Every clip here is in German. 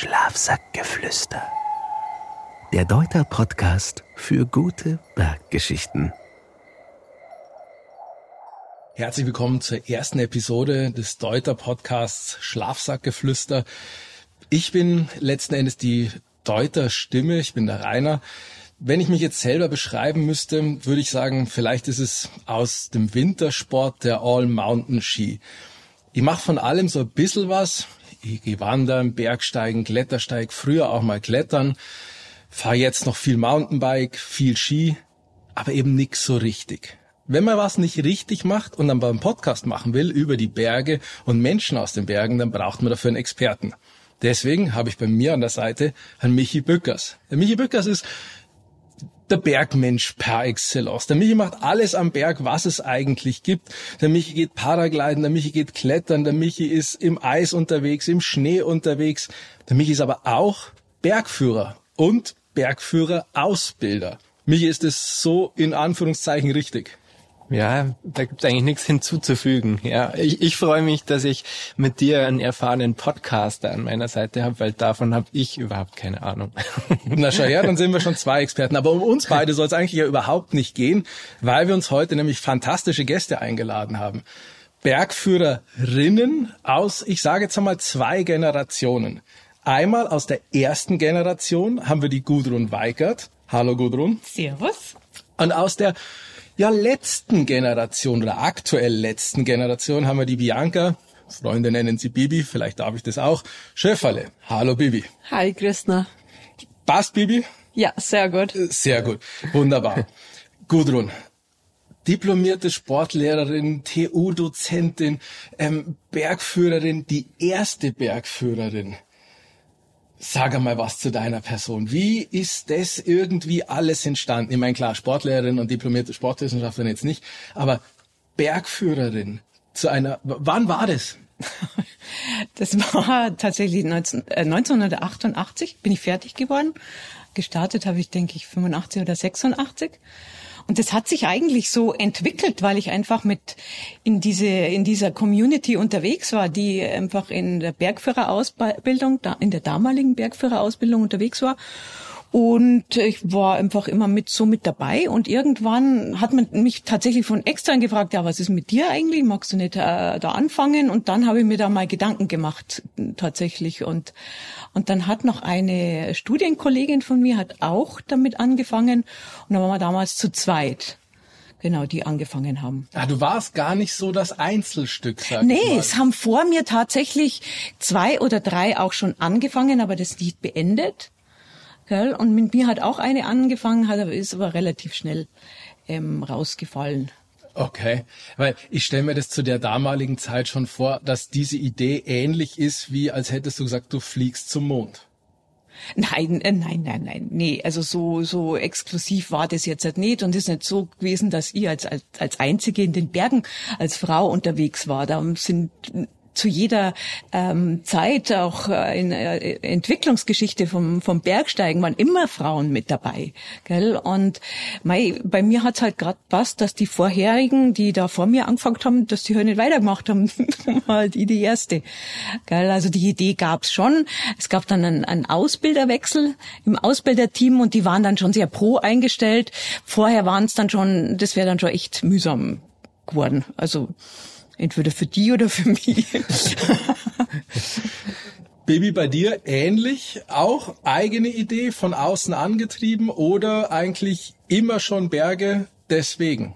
Schlafsackgeflüster. Der Deuter Podcast für gute Berggeschichten. Herzlich willkommen zur ersten Episode des Deuter Podcasts Schlafsackgeflüster. Ich bin letzten Endes die Deuter Stimme, ich bin der Rainer. Wenn ich mich jetzt selber beschreiben müsste, würde ich sagen, vielleicht ist es aus dem Wintersport der All-Mountain-Ski. Ich mache von allem so ein bisschen was. Ich gehe wandern, Bergsteigen, Klettersteig, früher auch mal klettern, fahre jetzt noch viel Mountainbike, viel Ski, aber eben nix so richtig. Wenn man was nicht richtig macht und dann beim Podcast machen will über die Berge und Menschen aus den Bergen, dann braucht man dafür einen Experten. Deswegen habe ich bei mir an der Seite Herrn Michi Bückers. Der Michi Bückers ist der Bergmensch par excellence. Der Michi macht alles am Berg, was es eigentlich gibt. Der Michi geht Paragliden, der Michi geht Klettern, der Michi ist im Eis unterwegs, im Schnee unterwegs. Der Michi ist aber auch Bergführer und Bergführer-Ausbilder. Michi, ist es so in Anführungszeichen richtig? Ja, da gibt's eigentlich nichts hinzuzufügen. Ja, ich, ich freue mich, dass ich mit dir einen erfahrenen Podcaster an meiner Seite habe, weil davon habe ich überhaupt keine Ahnung. Na schau her, dann sind wir schon zwei Experten. Aber um uns beide soll es eigentlich ja überhaupt nicht gehen, weil wir uns heute nämlich fantastische Gäste eingeladen haben. Bergführerinnen aus, ich sage jetzt einmal, zwei Generationen. Einmal aus der ersten Generation haben wir die Gudrun Weigert. Hallo Gudrun. Servus. Und aus der ja, letzten Generation oder aktuell letzten Generation haben wir die Bianca, Freunde nennen sie Bibi, vielleicht darf ich das auch, Schöfferle. Hallo Bibi. Hi Christina. Passt Bibi? Ja, sehr gut. Sehr gut, wunderbar. Gudrun, diplomierte Sportlehrerin, TU-Dozentin, ähm, Bergführerin, die erste Bergführerin. Sag einmal was zu deiner Person. Wie ist das irgendwie alles entstanden? Ich meine, klar, Sportlehrerin und diplomierte Sportwissenschaftlerin jetzt nicht, aber Bergführerin zu einer, wann war das? Das war tatsächlich 19, äh, 1988 bin ich fertig geworden. Gestartet habe ich, denke ich, 85 oder 86. Und das hat sich eigentlich so entwickelt, weil ich einfach mit in diese in dieser Community unterwegs war, die einfach in der Bergführerausbildung, in der damaligen Bergführerausbildung unterwegs war. Und ich war einfach immer mit so mit dabei. Und irgendwann hat man mich tatsächlich von extern gefragt, ja, was ist mit dir eigentlich? Magst du nicht äh, da anfangen? Und dann habe ich mir da mal Gedanken gemacht, tatsächlich. Und, und dann hat noch eine Studienkollegin von mir hat auch damit angefangen. Und dann waren wir damals zu zweit genau, die angefangen haben. Ah, du warst gar nicht so das Einzelstück, sag Nee, ich mal. es haben vor mir tatsächlich zwei oder drei auch schon angefangen, aber das nicht beendet. Gell? Und mit mir hat auch eine angefangen, hat aber ist aber relativ schnell ähm, rausgefallen. Okay, weil ich stelle mir das zu der damaligen Zeit schon vor, dass diese Idee ähnlich ist, wie als hättest du gesagt, du fliegst zum Mond. Nein, äh, nein, nein, nein, nee, also so so exklusiv war das jetzt halt nicht und es ist nicht so gewesen, dass ich als als als einzige in den Bergen als Frau unterwegs war. Da sind zu jeder ähm, Zeit, auch äh, in äh, Entwicklungsgeschichte vom, vom Bergsteigen, waren immer Frauen mit dabei. Gell? Und mei, bei mir hat's halt gerade passt, dass die vorherigen, die da vor mir angefangen haben, dass die halt nicht weitergemacht haben, halt ich die erste. Gell? Also die Idee gab's schon. Es gab dann einen, einen Ausbilderwechsel im Ausbilderteam und die waren dann schon sehr pro eingestellt. Vorher waren es dann schon, das wäre dann schon echt mühsam geworden. Also Entweder für die oder für mich. Baby, bei dir ähnlich? Auch eigene Idee von außen angetrieben oder eigentlich immer schon Berge deswegen?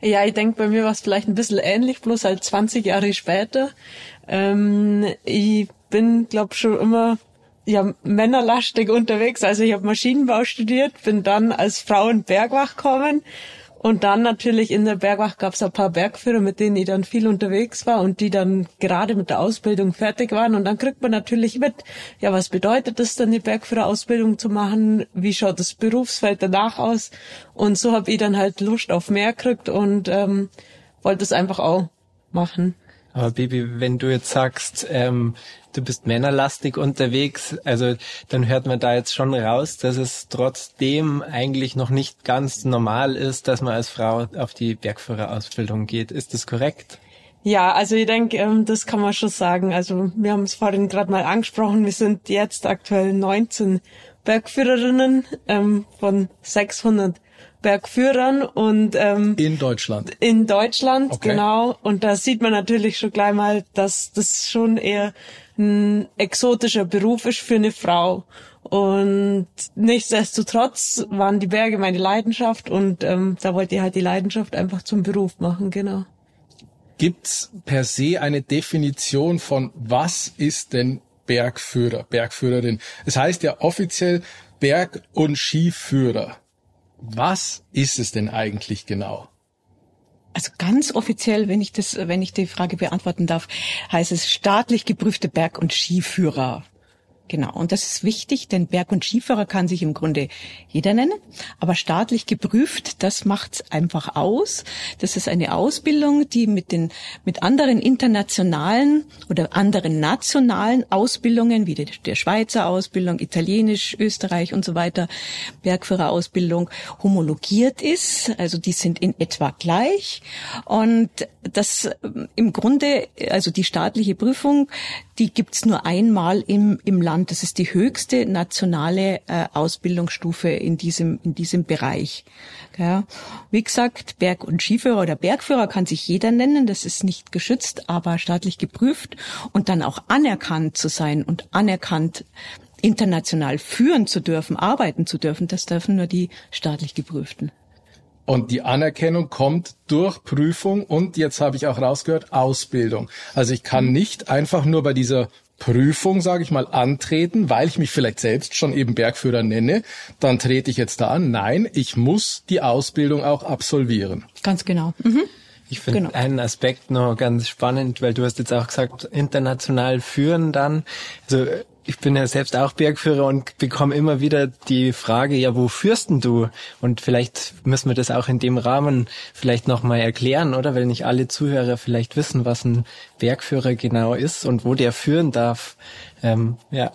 Ja, ich denke, bei mir war es vielleicht ein bisschen ähnlich, bloß halt 20 Jahre später. Ähm, ich bin, glaube schon immer ja, männerlastig unterwegs. Also ich habe Maschinenbau studiert, bin dann als Frau in Bergwach gekommen und dann natürlich in der Bergwacht gab es ein paar Bergführer, mit denen ich dann viel unterwegs war und die dann gerade mit der Ausbildung fertig waren. Und dann kriegt man natürlich mit, ja, was bedeutet es dann, die Bergführerausbildung zu machen? Wie schaut das Berufsfeld danach aus? Und so habe ich dann halt Lust auf mehr gekriegt und ähm, wollte es einfach auch machen. Aber Baby, wenn du jetzt sagst, ähm, du bist männerlastig unterwegs, also dann hört man da jetzt schon raus, dass es trotzdem eigentlich noch nicht ganz normal ist, dass man als Frau auf die Bergführerausbildung geht. Ist das korrekt? Ja, also ich denke, ähm, das kann man schon sagen. Also wir haben es vorhin gerade mal angesprochen, wir sind jetzt aktuell 19 Bergführerinnen ähm, von 600 Bergführern und ähm, in Deutschland. In Deutschland, okay. genau. Und da sieht man natürlich schon gleich mal, dass das schon eher ein exotischer Beruf ist für eine Frau. Und nichtsdestotrotz waren die Berge meine Leidenschaft und ähm, da wollte ich halt die Leidenschaft einfach zum Beruf machen, genau. Gibt's per se eine Definition von was ist denn Bergführer, Bergführerin? Es heißt ja offiziell Berg- und Skiführer. Was ist es denn eigentlich genau? Also ganz offiziell, wenn ich das, wenn ich die Frage beantworten darf, heißt es staatlich geprüfte Berg- und Skiführer. Genau, und das ist wichtig, denn Berg- und Skifahrer kann sich im Grunde jeder nennen, aber staatlich geprüft, das macht's einfach aus. Das ist eine Ausbildung, die mit den mit anderen internationalen oder anderen nationalen Ausbildungen wie der, der Schweizer Ausbildung, Italienisch, Österreich und so weiter, Bergführerausbildung homologiert ist. Also die sind in etwa gleich und das im Grunde, also die staatliche Prüfung, die gibt's nur einmal im im Land Land. Das ist die höchste nationale äh, Ausbildungsstufe in diesem, in diesem Bereich. Ja. Wie gesagt, Berg- und Skiführer oder Bergführer kann sich jeder nennen. Das ist nicht geschützt, aber staatlich geprüft und dann auch anerkannt zu sein und anerkannt international führen zu dürfen, arbeiten zu dürfen, das dürfen nur die staatlich geprüften. Und die Anerkennung kommt durch Prüfung und jetzt habe ich auch rausgehört, Ausbildung. Also ich kann nicht einfach nur bei dieser Prüfung, sage ich mal, antreten, weil ich mich vielleicht selbst schon eben Bergführer nenne, dann trete ich jetzt da an. Nein, ich muss die Ausbildung auch absolvieren. Ganz genau. Mhm. Ich finde genau. einen Aspekt noch ganz spannend, weil du hast jetzt auch gesagt, international führen dann. Also ich bin ja selbst auch Bergführer und bekomme immer wieder die Frage, ja, wo führst denn du? Und vielleicht müssen wir das auch in dem Rahmen vielleicht nochmal erklären, oder? Weil nicht alle Zuhörer vielleicht wissen, was ein Bergführer genau ist und wo der führen darf. Ähm, ja.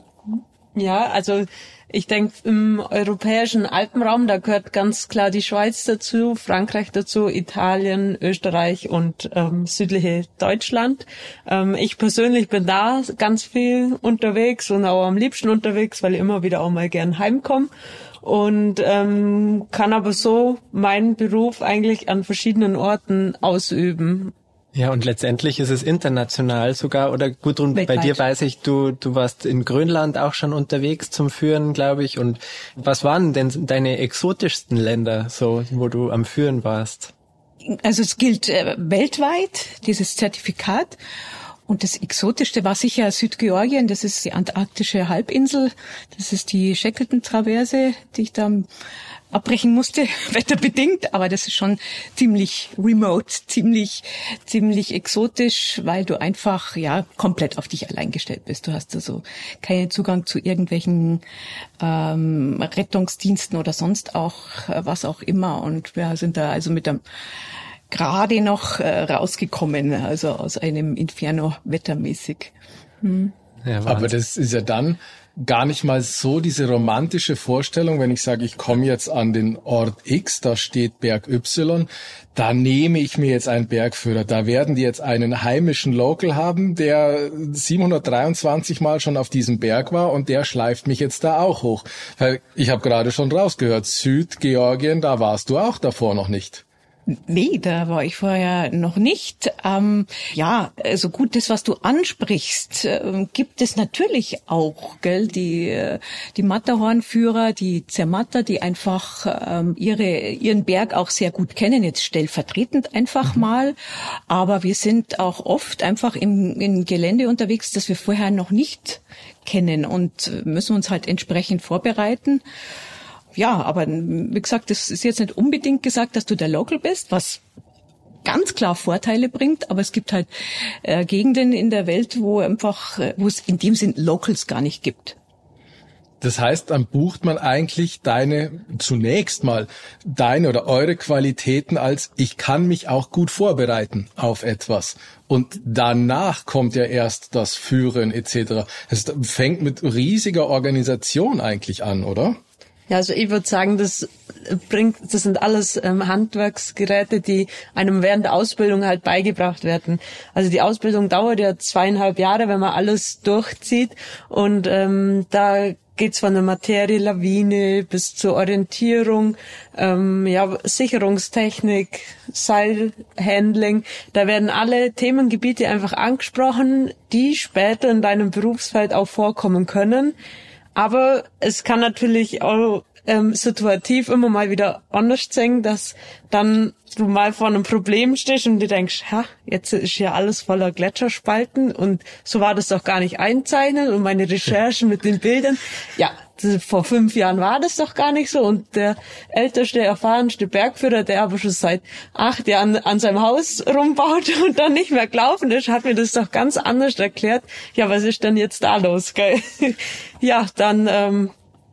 Ja, also ich denke, im europäischen Alpenraum, da gehört ganz klar die Schweiz dazu, Frankreich dazu, Italien, Österreich und ähm, südliche Deutschland. Ähm, ich persönlich bin da ganz viel unterwegs und auch am liebsten unterwegs, weil ich immer wieder auch mal gern heimkomme und ähm, kann aber so meinen Beruf eigentlich an verschiedenen Orten ausüben. Ja, und letztendlich ist es international sogar, oder Gudrun, Weltweit. bei dir weiß ich, du, du warst in Grönland auch schon unterwegs zum Führen, glaube ich. Und was waren denn deine exotischsten Länder, so, wo du am Führen warst? Also es gilt äh, weltweit, dieses Zertifikat. Und das Exotischste war sicher Südgeorgien, das ist die antarktische Halbinsel, das ist die Shackleton-Traverse, die ich da abbrechen musste, wetterbedingt, aber das ist schon ziemlich remote, ziemlich, ziemlich exotisch, weil du einfach, ja, komplett auf dich allein gestellt bist. Du hast also keinen Zugang zu irgendwelchen ähm, Rettungsdiensten oder sonst auch, äh, was auch immer. Und wir sind da also mit einem gerade noch äh, rausgekommen, also aus einem Inferno wettermäßig. Hm. Ja, Aber das ist ja dann gar nicht mal so diese romantische Vorstellung, wenn ich sage, ich komme jetzt an den Ort X, da steht Berg Y, da nehme ich mir jetzt einen Bergführer. Da werden die jetzt einen heimischen Local haben, der 723 Mal schon auf diesem Berg war und der schleift mich jetzt da auch hoch. Weil ich habe gerade schon rausgehört, Südgeorgien, da warst du auch davor noch nicht. Nee, da war ich vorher noch nicht. Ähm, ja, also gut, das, was du ansprichst, äh, gibt es natürlich auch, gell? Die, äh, die Matterhornführer, die Zermatter, die einfach ähm, ihre, ihren Berg auch sehr gut kennen, jetzt stellvertretend einfach mhm. mal. Aber wir sind auch oft einfach im, im Gelände unterwegs, das wir vorher noch nicht kennen und müssen uns halt entsprechend vorbereiten ja, aber wie gesagt, das ist jetzt nicht unbedingt gesagt, dass du der Local bist, was ganz klar Vorteile bringt, aber es gibt halt äh, Gegenden in der Welt, wo einfach, äh, wo es in dem Sinn Locals gar nicht gibt. Das heißt, dann bucht man eigentlich deine, zunächst mal, deine oder eure Qualitäten als, ich kann mich auch gut vorbereiten auf etwas. Und danach kommt ja erst das Führen etc. Es fängt mit riesiger Organisation eigentlich an, oder? Ja, also ich würde sagen, das bringt, das sind alles ähm, Handwerksgeräte, die einem während der Ausbildung halt beigebracht werden. Also die Ausbildung dauert ja zweieinhalb Jahre, wenn man alles durchzieht und ähm, da geht's von der Materie Lawine bis zur Orientierung, ähm, ja, Sicherungstechnik, Seilhandling. Da werden alle Themengebiete einfach angesprochen, die später in deinem Berufsfeld auch vorkommen können. Aber es kann natürlich auch ähm, situativ immer mal wieder anders sein, dass dann du mal vor einem Problem stehst und du denkst, ha, jetzt ist ja alles voller Gletscherspalten und so war das doch gar nicht einzeichnet und meine Recherchen mit den Bildern, ja, vor fünf Jahren war das doch gar nicht so und der älteste, erfahrenste Bergführer, der aber schon seit acht Jahren an seinem Haus rumbaut und dann nicht mehr gelaufen ist, hat mir das doch ganz anders erklärt. Ja, was ist denn jetzt da los? Gell? ja, dann ähm,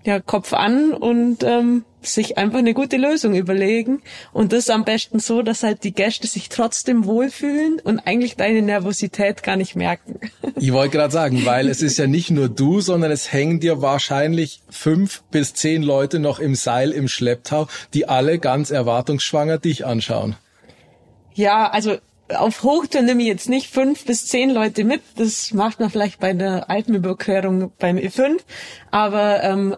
ja, Kopf an und ähm, sich einfach eine gute Lösung überlegen. Und das am besten so, dass halt die Gäste sich trotzdem wohlfühlen und eigentlich deine Nervosität gar nicht merken. Ich wollte gerade sagen, weil es ist ja nicht nur du, sondern es hängen dir wahrscheinlich fünf bis zehn Leute noch im Seil im Schlepptau, die alle ganz erwartungsschwanger dich anschauen. Ja, also auf Hochtour nehme ich jetzt nicht fünf bis zehn Leute mit. Das macht man vielleicht bei der Alpenüberquerung beim E5. Aber ähm,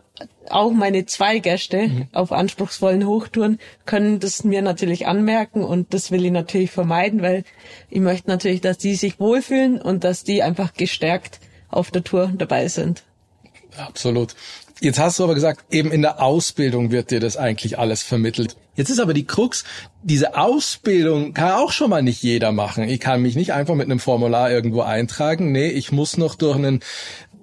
auch meine zwei Gäste mhm. auf anspruchsvollen Hochtouren können das mir natürlich anmerken und das will ich natürlich vermeiden, weil ich möchte natürlich, dass die sich wohlfühlen und dass die einfach gestärkt auf der Tour dabei sind. Absolut. Jetzt hast du aber gesagt, eben in der Ausbildung wird dir das eigentlich alles vermittelt. Jetzt ist aber die Krux, diese Ausbildung kann auch schon mal nicht jeder machen. Ich kann mich nicht einfach mit einem Formular irgendwo eintragen. Nee, ich muss noch durch einen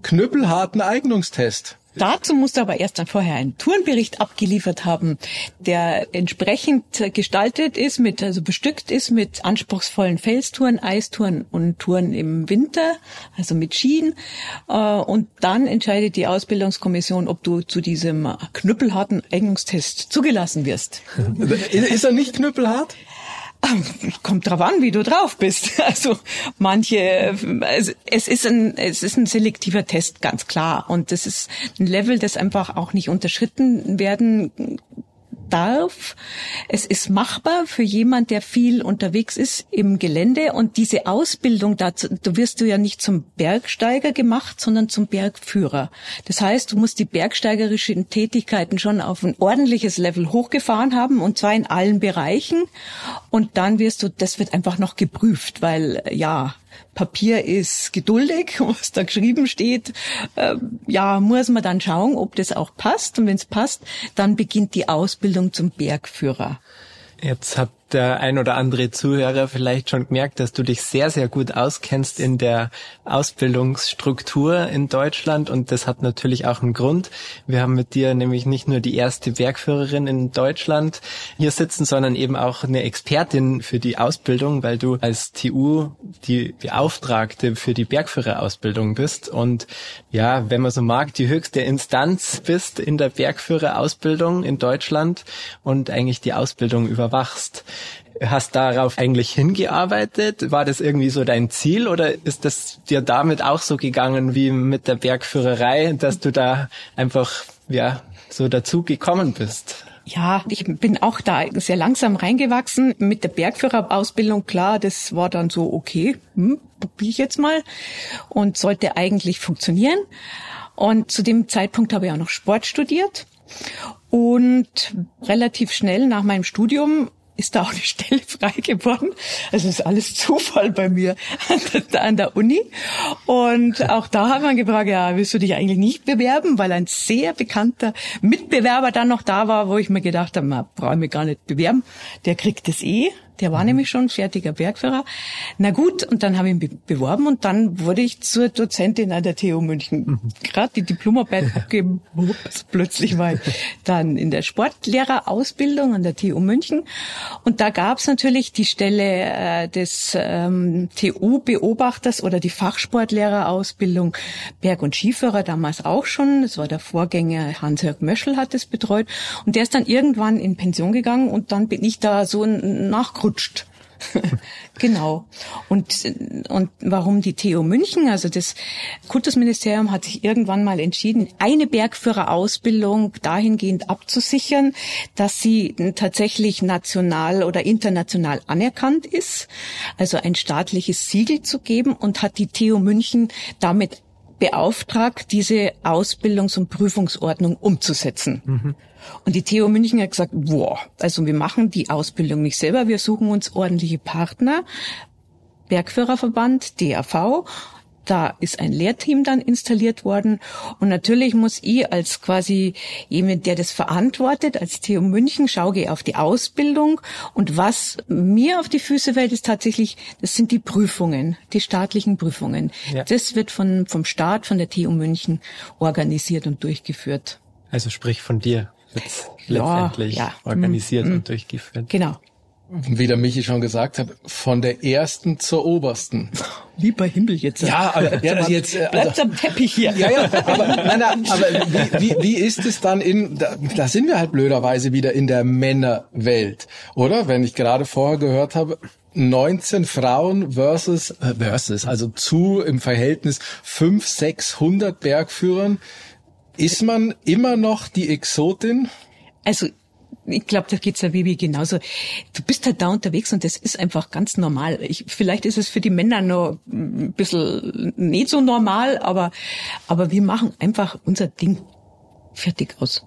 knüppelharten Eignungstest. Dazu musst du aber erst dann vorher einen Tourenbericht abgeliefert haben, der entsprechend gestaltet ist, mit, also bestückt ist mit anspruchsvollen Felstouren, Eistouren und Touren im Winter, also mit Skien. Äh, und dann entscheidet die Ausbildungskommission, ob du zu diesem knüppelharten Eignungstest zugelassen wirst. Ist er nicht knüppelhart? Kommt drauf an, wie du drauf bist. Also manche, es ist ein, es ist ein selektiver Test, ganz klar. Und das ist ein Level, das einfach auch nicht unterschritten werden darf. Es ist machbar für jemand, der viel unterwegs ist im Gelände und diese Ausbildung dazu, du wirst du ja nicht zum Bergsteiger gemacht, sondern zum Bergführer. Das heißt, du musst die bergsteigerischen Tätigkeiten schon auf ein ordentliches Level hochgefahren haben und zwar in allen Bereichen und dann wirst du, das wird einfach noch geprüft, weil ja, Papier ist geduldig, was da geschrieben steht. Äh, ja, muss man dann schauen, ob das auch passt. Und wenn es passt, dann beginnt die Ausbildung zum Bergführer. Jetzt hat der ein oder andere Zuhörer vielleicht schon gemerkt, dass du dich sehr, sehr gut auskennst in der Ausbildungsstruktur in Deutschland und das hat natürlich auch einen Grund. Wir haben mit dir nämlich nicht nur die erste Bergführerin in Deutschland hier sitzen, sondern eben auch eine Expertin für die Ausbildung, weil du als TU die Beauftragte für die Bergführerausbildung bist und ja, wenn man so mag, die höchste Instanz bist in der Bergführerausbildung in Deutschland und eigentlich die Ausbildung überwachst. Hast darauf eigentlich hingearbeitet? War das irgendwie so dein Ziel oder ist das dir damit auch so gegangen wie mit der Bergführerei, dass du da einfach, ja, so dazu gekommen bist? Ja, ich bin auch da sehr langsam reingewachsen. Mit der Bergführerausbildung, klar, das war dann so, okay, hm, probiere ich jetzt mal und sollte eigentlich funktionieren. Und zu dem Zeitpunkt habe ich auch noch Sport studiert. Und relativ schnell nach meinem Studium ist da auch eine Stelle frei geworden. Also ist alles Zufall bei mir an der, Uni. Und auch da hat man gefragt, ja, willst du dich eigentlich nicht bewerben? Weil ein sehr bekannter Mitbewerber dann noch da war, wo ich mir gedacht habe, man brauche ich mich gar nicht bewerben. Der kriegt es eh. Der war mhm. nämlich schon fertiger Bergführer. Na gut, und dann habe ich ihn beworben und dann wurde ich zur Dozentin an der TU München. Mhm. Gerade die Diplomarbeit abgeben, ups, plötzlich war ich dann in der Sportlehrerausbildung an der TU München. Und da gab es natürlich die Stelle äh, des ähm, TU-Beobachters oder die Fachsportlehrerausbildung Berg- und Skiführer damals auch schon. Das war der Vorgänger Hans-Jörg Möschel hat es betreut. Und der ist dann irgendwann in Pension gegangen und dann bin ich da so nachgerutscht genau. Und, und warum die TU München? Also das Kultusministerium hat sich irgendwann mal entschieden, eine Bergführerausbildung dahingehend abzusichern, dass sie tatsächlich national oder international anerkannt ist, also ein staatliches Siegel zu geben und hat die TU München damit beauftragt, diese Ausbildungs- und Prüfungsordnung umzusetzen. Mhm. Und die TU München hat gesagt, boah, also wir machen die Ausbildung nicht selber, wir suchen uns ordentliche Partner, Bergführerverband, DAV, da ist ein Lehrteam dann installiert worden. Und natürlich muss ich als quasi jemand, der das verantwortet, als TU München, schaue auf die Ausbildung. Und was mir auf die Füße fällt, ist tatsächlich, das sind die Prüfungen, die staatlichen Prüfungen. Ja. Das wird von, vom Staat, von der TU München organisiert und durchgeführt. Also sprich von dir wird ja, letztendlich ja. organisiert mm, und durchgeführt. Genau. Wie der Michi schon gesagt hat, von der ersten zur obersten. Lieber Himmel jetzt. Ja, aber ja, also jetzt äh, also, am Teppich hier. Ja, ja, aber, nein, nein, aber wie, wie, wie ist es dann in, da, da sind wir halt blöderweise wieder in der Männerwelt, oder? Wenn ich gerade vorher gehört habe, 19 Frauen versus, äh, versus, also zu im Verhältnis 5, 600 Bergführern. Ist man immer noch die Exotin? Also ich glaube, da geht's der Bibi genauso. Du bist halt da unterwegs und das ist einfach ganz normal. Ich, vielleicht ist es für die Männer noch ein bisschen nicht so normal, aber, aber wir machen einfach unser Ding fertig aus.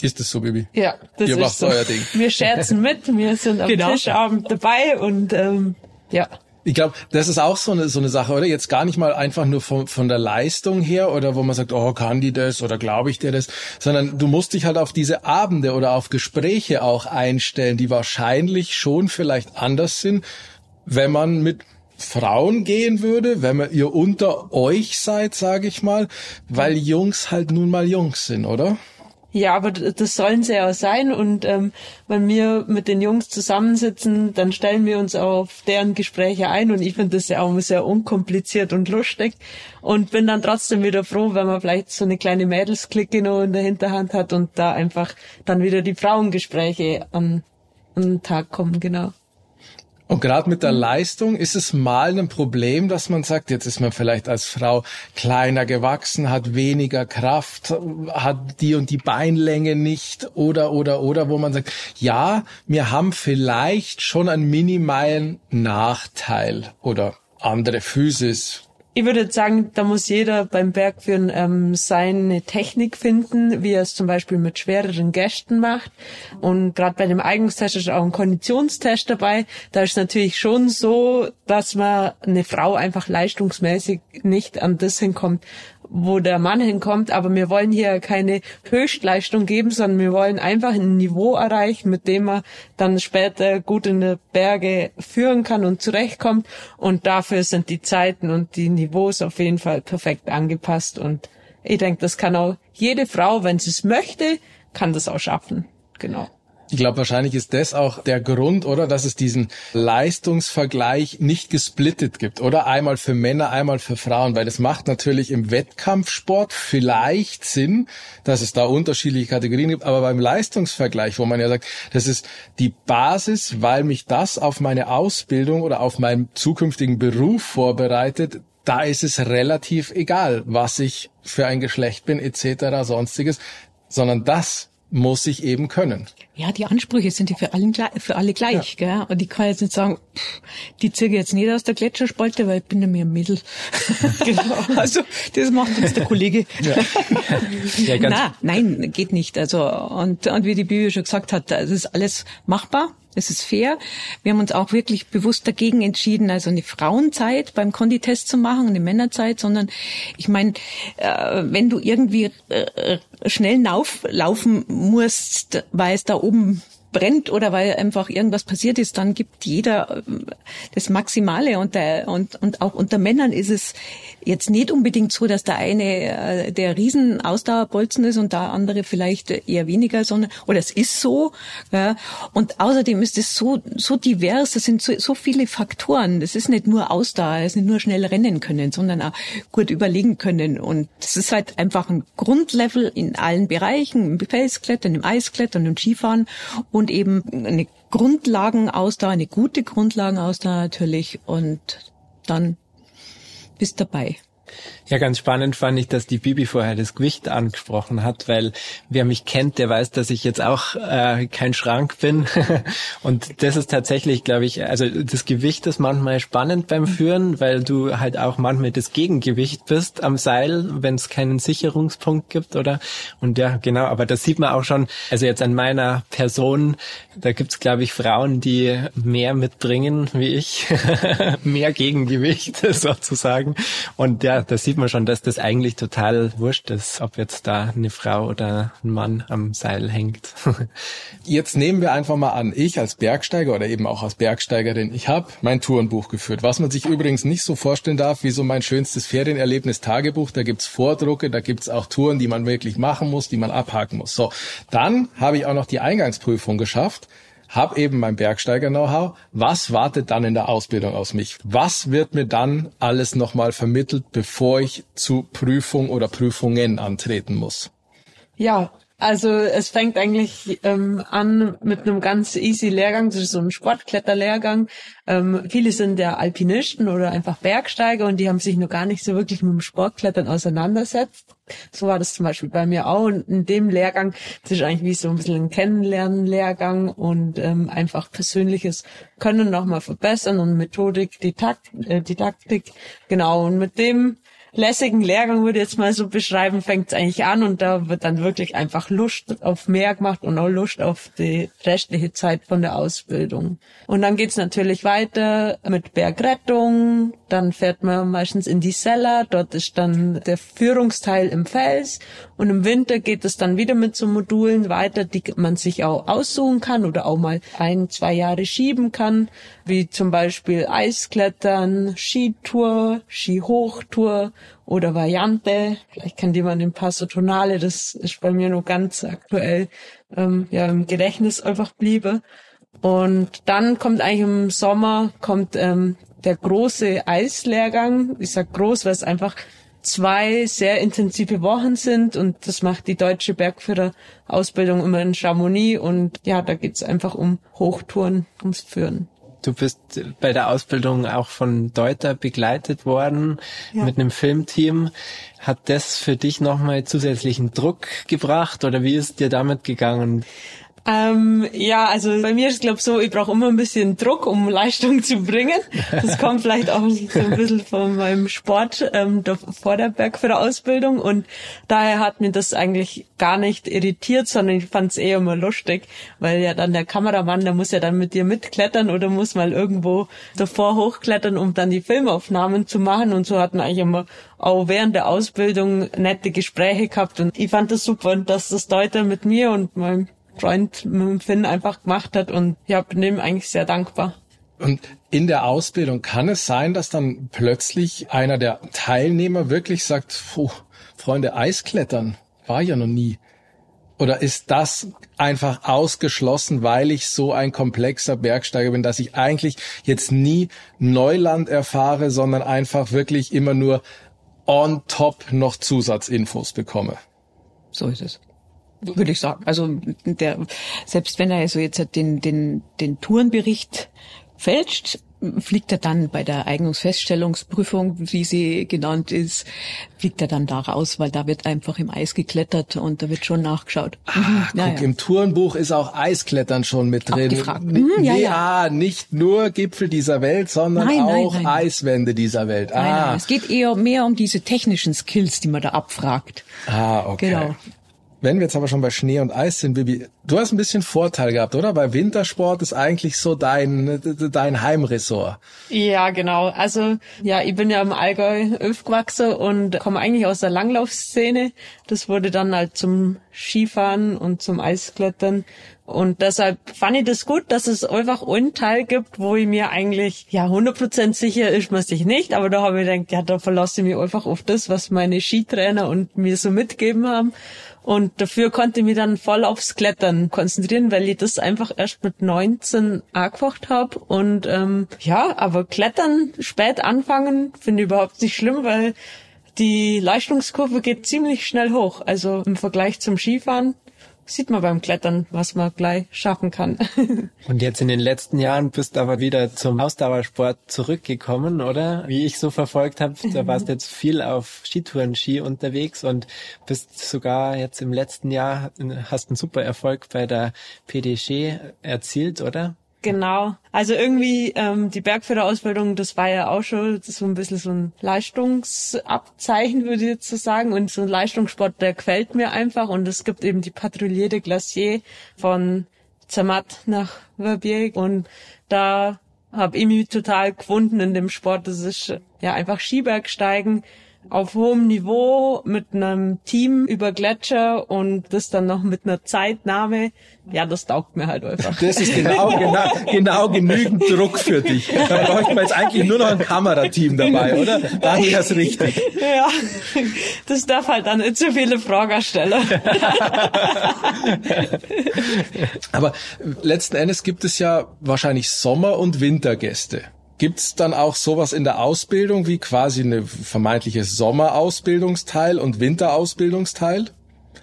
Ist das so, Bibi? Ja, das Ihr ist macht so. euer Ding. Wir scherzen mit, wir sind am genau. Tischabend dabei und ähm, ja. Ich glaube, das ist auch so eine, so eine Sache, oder? Jetzt gar nicht mal einfach nur von, von der Leistung her oder wo man sagt, oh, kann die das oder glaube ich dir das, sondern du musst dich halt auf diese Abende oder auf Gespräche auch einstellen, die wahrscheinlich schon vielleicht anders sind, wenn man mit Frauen gehen würde, wenn man ihr unter euch seid, sage ich mal, weil Jungs halt nun mal Jungs sind, oder? Ja, aber das sollen sie ja sein. Und ähm, wenn wir mit den Jungs zusammensitzen, dann stellen wir uns auf deren Gespräche ein. Und ich finde das ja auch sehr unkompliziert und lustig. Und bin dann trotzdem wieder froh, wenn man vielleicht so eine kleine Mädelsklicke noch in der Hinterhand hat und da einfach dann wieder die Frauengespräche an den Tag kommen, genau. Und gerade mit der Leistung ist es mal ein Problem, dass man sagt, jetzt ist man vielleicht als Frau kleiner gewachsen, hat weniger Kraft, hat die und die Beinlänge nicht oder oder oder, wo man sagt, ja, wir haben vielleicht schon einen minimalen Nachteil oder andere Physis, ich würde sagen, da muss jeder beim Bergführen ähm, seine Technik finden, wie er es zum Beispiel mit schwereren Gästen macht. Und gerade bei dem Eignungstest ist auch ein Konditionstest dabei. Da ist natürlich schon so, dass man eine Frau einfach leistungsmäßig nicht an das hinkommt, wo der Mann hinkommt, aber wir wollen hier keine Höchstleistung geben, sondern wir wollen einfach ein Niveau erreichen, mit dem man dann später gut in die Berge führen kann und zurechtkommt. Und dafür sind die Zeiten und die Niveaus auf jeden Fall perfekt angepasst. Und ich denke, das kann auch jede Frau, wenn sie es möchte, kann das auch schaffen. Genau. Ich glaube, wahrscheinlich ist das auch der Grund, oder, dass es diesen Leistungsvergleich nicht gesplittet gibt, oder? Einmal für Männer, einmal für Frauen, weil das macht natürlich im Wettkampfsport vielleicht Sinn, dass es da unterschiedliche Kategorien gibt, aber beim Leistungsvergleich, wo man ja sagt, das ist die Basis, weil mich das auf meine Ausbildung oder auf meinen zukünftigen Beruf vorbereitet, da ist es relativ egal, was ich für ein Geschlecht bin, etc., sonstiges, sondern das muss ich eben können. Ja, die Ansprüche sind ja für alle, für alle gleich, ja. gell? Und ich kann jetzt nicht sagen, pff, die ziehe jetzt nicht aus der Gletscherspalte, weil ich bin ja mehr ein Mädel. genau. Also, das macht jetzt der Kollege. Ja. ja, nein, nein, geht nicht. Also, und, und wie die Bibi schon gesagt hat, das ist alles machbar. Es ist fair. Wir haben uns auch wirklich bewusst dagegen entschieden, also eine Frauenzeit beim Konditest zu machen, eine Männerzeit, sondern ich meine, äh, wenn du irgendwie äh, schnell lauf, laufen musst, weil es da oben brennt oder weil einfach irgendwas passiert ist, dann gibt jeder äh, das Maximale. Und der, und, und auch unter Männern ist es jetzt nicht unbedingt so, dass der eine äh, der Riesenausdauerbolzen ist und der andere vielleicht eher weniger, sondern, oder es ist so, ja, und außerdem ist es so, so divers, es sind so, so viele Faktoren, das ist nicht nur Ausdauer, es ist nicht nur schnell rennen können, sondern auch gut überlegen können. Und es ist halt einfach ein Grundlevel in allen Bereichen, im Felsklettern, im Eisklettern, im Skifahren und eben eine Grundlagenausdauer, eine gute Grundlagenausdauer natürlich und dann bist dabei. Ja, ganz spannend fand ich, dass die Bibi vorher das Gewicht angesprochen hat, weil wer mich kennt, der weiß, dass ich jetzt auch äh, kein Schrank bin. und das ist tatsächlich, glaube ich, also das Gewicht ist manchmal spannend beim Führen, weil du halt auch manchmal das Gegengewicht bist am Seil, wenn es keinen Sicherungspunkt gibt, oder? Und ja, genau, aber das sieht man auch schon, also jetzt an meiner Person, da gibt's, glaube ich, Frauen, die mehr mitbringen wie ich, mehr Gegengewicht sozusagen. Und ja, das sieht man schon, dass das eigentlich total wurscht ist, ob jetzt da eine Frau oder ein Mann am Seil hängt. jetzt nehmen wir einfach mal an, ich als Bergsteiger oder eben auch als Bergsteigerin, ich habe mein Tourenbuch geführt, was man sich übrigens nicht so vorstellen darf wie so mein schönstes Ferienerlebnis-Tagebuch. Da gibt's Vordrucke, da gibt's auch Touren, die man wirklich machen muss, die man abhaken muss. So, dann habe ich auch noch die Eingangsprüfung geschafft habe eben mein Bergsteiger-Know-how. Was wartet dann in der Ausbildung aus mich? Was wird mir dann alles nochmal vermittelt, bevor ich zu Prüfung oder Prüfungen antreten muss? Ja, also es fängt eigentlich ähm, an mit einem ganz easy Lehrgang, das ist so ein Sportkletterlehrgang. Ähm, viele sind ja Alpinisten oder einfach Bergsteiger und die haben sich noch gar nicht so wirklich mit dem Sportklettern auseinandersetzt. So war das zum Beispiel bei mir auch. Und in dem Lehrgang, das ist eigentlich wie so ein bisschen ein Kennenlernen-Lehrgang und ähm, einfach persönliches Können nochmal verbessern und Methodik, Didakt, äh, Didaktik. Genau, und mit dem lässigen Lehrgang würde ich jetzt mal so beschreiben, fängt es eigentlich an und da wird dann wirklich einfach Lust auf mehr gemacht und auch Lust auf die restliche Zeit von der Ausbildung. Und dann geht's natürlich weiter mit Bergrettung, dann fährt man meistens in die Seller, dort ist dann der Führungsteil im Fels. Und im Winter geht es dann wieder mit so Modulen weiter, die man sich auch aussuchen kann oder auch mal ein, zwei Jahre schieben kann, wie zum Beispiel Eisklettern, Skitour, Skihochtour oder Variante. Vielleicht kennt jemand den Passo Tonale, das ist bei mir noch ganz aktuell ähm, ja, im Gedächtnis einfach bliebe. Und dann kommt eigentlich im Sommer kommt ähm, der große Eislehrgang. Ich sag groß, weil es einfach zwei sehr intensive Wochen sind und das macht die deutsche Bergführerausbildung immer in Chamonix und ja, da geht's einfach um Hochtouren, ums Führen. Du bist bei der Ausbildung auch von Deuter begleitet worden ja. mit einem Filmteam. Hat das für dich nochmal zusätzlichen Druck gebracht oder wie ist dir damit gegangen? Ähm, ja, also bei mir ist glaube so, ich brauche immer ein bisschen Druck, um Leistung zu bringen. Das kommt vielleicht auch so ein bisschen von meinem Sport ähm, der Bergführerausbildung und daher hat mir das eigentlich gar nicht irritiert, sondern ich fand es eher immer lustig, weil ja dann der Kameramann, der muss ja dann mit dir mitklettern oder muss mal irgendwo davor hochklettern, um dann die Filmaufnahmen zu machen. Und so hatten eigentlich immer auch während der Ausbildung nette Gespräche gehabt. Und ich fand das super, dass das Deuter mit mir und meinem Freund mit Finn einfach gemacht hat und ja, bin dem eigentlich sehr dankbar. Und in der Ausbildung kann es sein, dass dann plötzlich einer der Teilnehmer wirklich sagt, puh, Freunde, Eisklettern war ja noch nie. Oder ist das einfach ausgeschlossen, weil ich so ein komplexer Bergsteiger bin, dass ich eigentlich jetzt nie Neuland erfahre, sondern einfach wirklich immer nur on top noch Zusatzinfos bekomme? So ist es würde ich sagen. Also der, selbst wenn er also jetzt den, den, den Tourenbericht fälscht, fliegt er dann bei der Eignungsfeststellungsprüfung, wie sie genannt ist, fliegt er dann da raus, weil da wird einfach im Eis geklettert und da wird schon nachgeschaut. Ah, mhm. guck, ja. im Tourenbuch ist auch Eisklettern schon mit drin. Mhm, ja, ja. ja, nicht nur Gipfel dieser Welt, sondern nein, auch nein, nein. Eiswände dieser Welt. Ah. Nein, nein, es geht eher mehr um diese technischen Skills, die man da abfragt. Ah, okay. Genau. Wenn wir jetzt aber schon bei Schnee und Eis sind, Bibi, du hast ein bisschen Vorteil gehabt, oder? Bei Wintersport ist eigentlich so dein, dein Heimressort. Ja, genau. Also, ja, ich bin ja im Allgäu aufgewachsen und komme eigentlich aus der Langlaufszene. Das wurde dann halt zum Skifahren und zum Eisklettern. Und deshalb fand ich das gut, dass es einfach einen Teil gibt, wo ich mir eigentlich, ja, 100% sicher ist man sich nicht, aber da habe ich gedacht, ja, da verlasse ich mich einfach auf das, was meine Skitrainer und mir so mitgeben haben. Und dafür konnte ich mich dann voll aufs Klettern konzentrieren, weil ich das einfach erst mit 19 angefangen habe. Und ähm, ja, aber Klettern spät anfangen finde ich überhaupt nicht schlimm, weil die Leistungskurve geht ziemlich schnell hoch. Also im Vergleich zum Skifahren sieht man beim Klettern, was man gleich schaffen kann. Und jetzt in den letzten Jahren bist du aber wieder zum Ausdauersport zurückgekommen, oder? Wie ich so verfolgt habe, da warst du jetzt viel auf Skitouren-Ski unterwegs und bist sogar jetzt im letzten Jahr, hast einen super Erfolg bei der PDG erzielt, oder? Genau. Also irgendwie ähm, die Bergführerausbildung, das war ja auch schon so ein bisschen so ein Leistungsabzeichen, würde ich jetzt so sagen. Und so ein Leistungssport, der gefällt mir einfach. Und es gibt eben die Patrouille de Glacier von Zermatt nach Verbier. Und da habe ich mich total gefunden in dem Sport. Das ist ja einfach Skibergsteigen auf hohem Niveau mit einem Team über Gletscher und das dann noch mit einer Zeitnahme. Ja, das taugt mir halt einfach. Das ist genau, genau, genau genügend Druck für dich. Da bräuchten wir jetzt eigentlich nur noch ein Kamerateam dabei, oder? Dann wäre es richtig. Ja, das darf halt dann nicht zu viele Fragen stellen. Aber letzten Endes gibt es ja wahrscheinlich Sommer- und Wintergäste. Gibt's dann auch sowas in der Ausbildung wie quasi eine vermeintliche Sommerausbildungsteil und Winterausbildungsteil?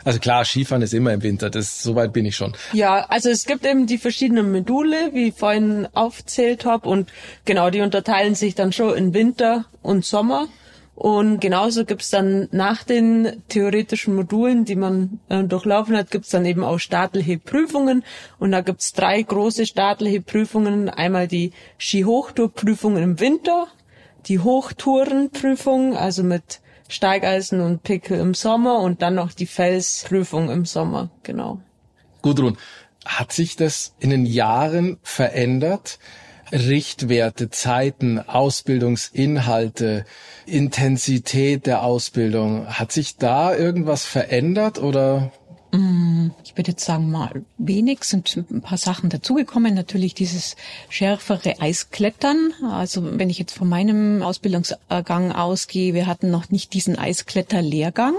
Also klar, Skifahren ist immer im Winter, das soweit bin ich schon. Ja, also es gibt eben die verschiedenen Module, wie ich vorhin aufzählt habe und genau, die unterteilen sich dann schon in Winter und Sommer. Und genauso gibt's dann nach den theoretischen Modulen, die man äh, durchlaufen hat, gibt's dann eben auch staatliche Prüfungen. Und da gibt's drei große staatliche Prüfungen. Einmal die Skihochtourprüfung im Winter, die Hochtourenprüfung, also mit Steigeisen und Pickel im Sommer und dann noch die Felsprüfung im Sommer, genau. Gudrun, hat sich das in den Jahren verändert? Richtwerte, Zeiten, Ausbildungsinhalte, Intensität der Ausbildung. Hat sich da irgendwas verändert oder ich würde jetzt sagen, mal wenig sind ein paar Sachen dazugekommen. Natürlich dieses schärfere Eisklettern. Also wenn ich jetzt von meinem Ausbildungsgang ausgehe, wir hatten noch nicht diesen Eiskletterlehrgang,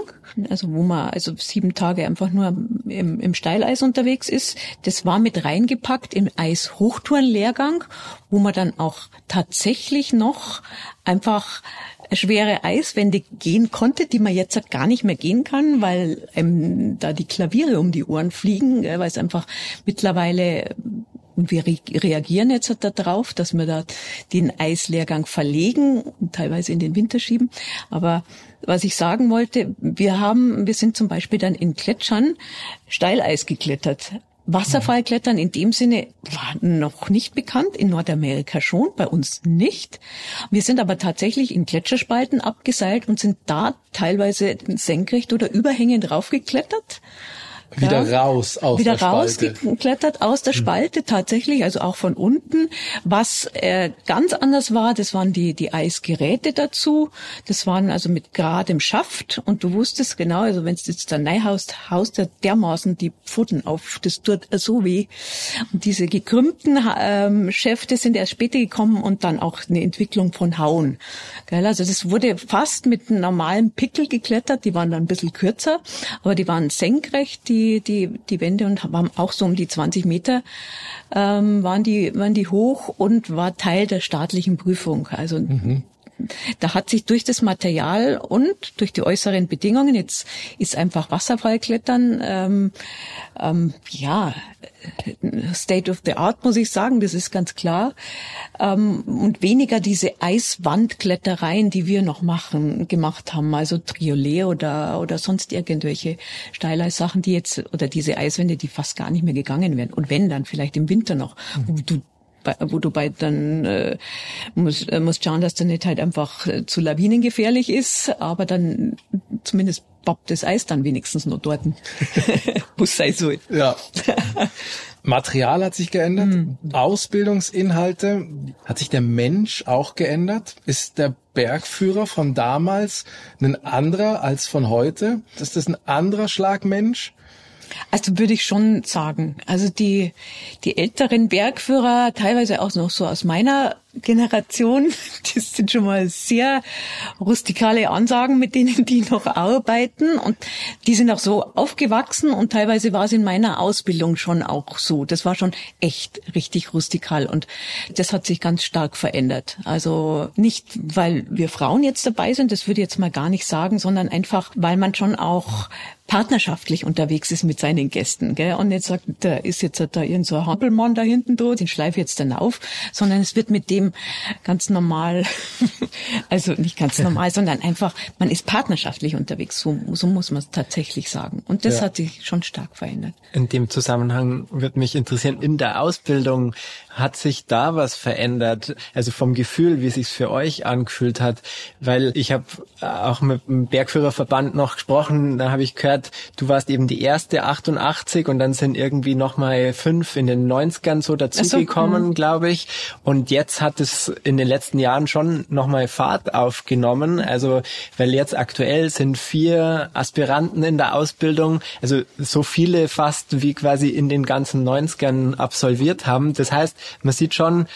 also wo man also sieben Tage einfach nur im, im Steileis unterwegs ist. Das war mit reingepackt im Eishochtourenlehrgang, wo man dann auch tatsächlich noch einfach schwere Eiswände gehen konnte, die man jetzt halt gar nicht mehr gehen kann, weil ähm, da die Klaviere um die Ohren fliegen, weil es einfach mittlerweile und wir reagieren jetzt halt darauf, dass wir da den Eislehrgang verlegen und teilweise in den Winter schieben. Aber was ich sagen wollte, wir haben, wir sind zum Beispiel dann in Gletschern Steileis geklettert. Wasserfallklettern in dem Sinne war noch nicht bekannt, in Nordamerika schon, bei uns nicht. Wir sind aber tatsächlich in Gletscherspalten abgeseilt und sind da teilweise senkrecht oder überhängend raufgeklettert wieder ja, raus aus wieder der Spalte. rausgeklettert aus der hm. Spalte tatsächlich, also auch von unten. Was äh, ganz anders war, das waren die die Eisgeräte dazu. Das waren also mit geradem Schaft und du wusstest genau, also wenn du jetzt da reinhaust, haust du dermaßen die Pfoten auf. Das tut so weh. Und diese gekrümmten ähm, Schäfte sind erst später gekommen und dann auch eine Entwicklung von Hauen. Gell? Also das wurde fast mit einem normalen Pickel geklettert. Die waren dann ein bisschen kürzer, aber die waren senkrecht. Die die, die, die Wände und waren auch so um die 20 Meter, ähm, waren die, waren die hoch und war Teil der staatlichen Prüfung. Also, mhm. Da hat sich durch das Material und durch die äußeren Bedingungen, jetzt ist einfach Wasserfallklettern, ähm, ähm, ja, State of the Art, muss ich sagen, das ist ganz klar. Ähm, und weniger diese Eiswandklettereien, die wir noch machen, gemacht haben, also Triolet oder, oder sonst irgendwelche Steileissachen, die jetzt, oder diese Eiswände, die fast gar nicht mehr gegangen werden. Und wenn, dann vielleicht im Winter noch, wo du wo du bei dann äh, musst, äh, musst schauen, dass der nicht halt einfach äh, zu lawinengefährlich ist, aber dann zumindest bobbt das Eis dann wenigstens nur dort. Muss sein so. Ja. Material hat sich geändert, mhm. Ausbildungsinhalte. Hat sich der Mensch auch geändert? Ist der Bergführer von damals ein anderer als von heute? Ist das ein anderer Schlag Mensch? Also würde ich schon sagen. Also die, die älteren Bergführer, teilweise auch noch so aus meiner Generation, das sind schon mal sehr rustikale Ansagen, mit denen die noch arbeiten. Und die sind auch so aufgewachsen und teilweise war es in meiner Ausbildung schon auch so. Das war schon echt richtig rustikal und das hat sich ganz stark verändert. Also nicht, weil wir Frauen jetzt dabei sind, das würde ich jetzt mal gar nicht sagen, sondern einfach, weil man schon auch partnerschaftlich unterwegs ist mit seinen Gästen, gell? Und nicht sagt, da ist jetzt da irgend so ein Hampelmann da hinten da, den schleife jetzt dann auf, sondern es wird mit dem ganz normal, also nicht ganz normal, sondern einfach, man ist partnerschaftlich unterwegs. So, so muss man es tatsächlich sagen. Und das ja. hat sich schon stark verändert. In dem Zusammenhang wird mich interessieren, in der Ausbildung hat sich da was verändert? Also vom Gefühl, wie es sich für euch angefühlt hat, weil ich habe auch mit dem Bergführerverband noch gesprochen, da habe ich gehört, du warst eben die erste 88 und dann sind irgendwie nochmal fünf in den 90ern so dazugekommen, so, mhm. glaube ich. Und jetzt hat es in den letzten Jahren schon nochmal Fahrt aufgenommen. Also weil jetzt aktuell sind vier Aspiranten in der Ausbildung, also so viele fast wie quasi in den ganzen 90ern absolviert haben. Das heißt, man sieht schon,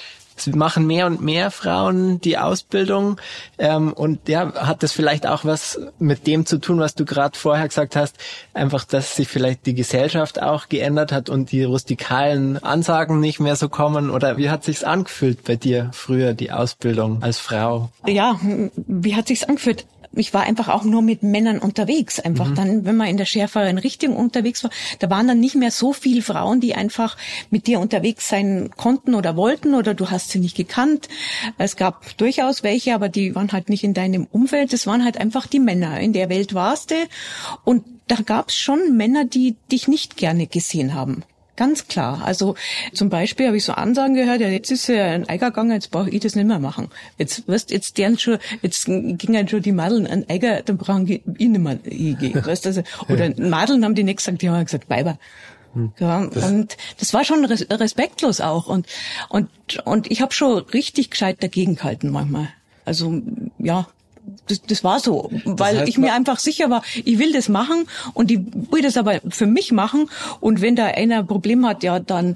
es machen mehr und mehr Frauen die Ausbildung ähm, und ja, hat das vielleicht auch was mit dem zu tun, was du gerade vorher gesagt hast, einfach, dass sich vielleicht die Gesellschaft auch geändert hat und die rustikalen Ansagen nicht mehr so kommen oder wie hat sich's angefühlt bei dir früher die Ausbildung als Frau? Ja, wie hat sich's angefühlt? Ich war einfach auch nur mit Männern unterwegs. Einfach mhm. dann, wenn man in der schärferen Richtung unterwegs war, da waren dann nicht mehr so viele Frauen, die einfach mit dir unterwegs sein konnten oder wollten oder du hast sie nicht gekannt. Es gab durchaus welche, aber die waren halt nicht in deinem Umfeld. Das waren halt einfach die Männer. In der Welt warst du und da gab es schon Männer, die dich nicht gerne gesehen haben. Ganz klar. Also zum Beispiel habe ich so Ansagen gehört, ja, jetzt ist ja ein Eiger gegangen, jetzt brauche ich das nicht mehr machen. Jetzt wirst jetzt deren schon, jetzt gingen schon die Madeln an Eiger, dann brauchen ich nicht mehr hingehen. Weißt, also, oder Madeln haben die nicht gesagt, die haben gesagt, Weiber. Hm. Ja, das und das war schon respektlos auch. Und, und, und ich habe schon richtig gescheit dagegen gehalten manchmal. Also ja, das, das war so, weil das heißt, ich mir einfach sicher war, ich will das machen und ich will das aber für mich machen. Und wenn da einer ein Problem hat, ja, dann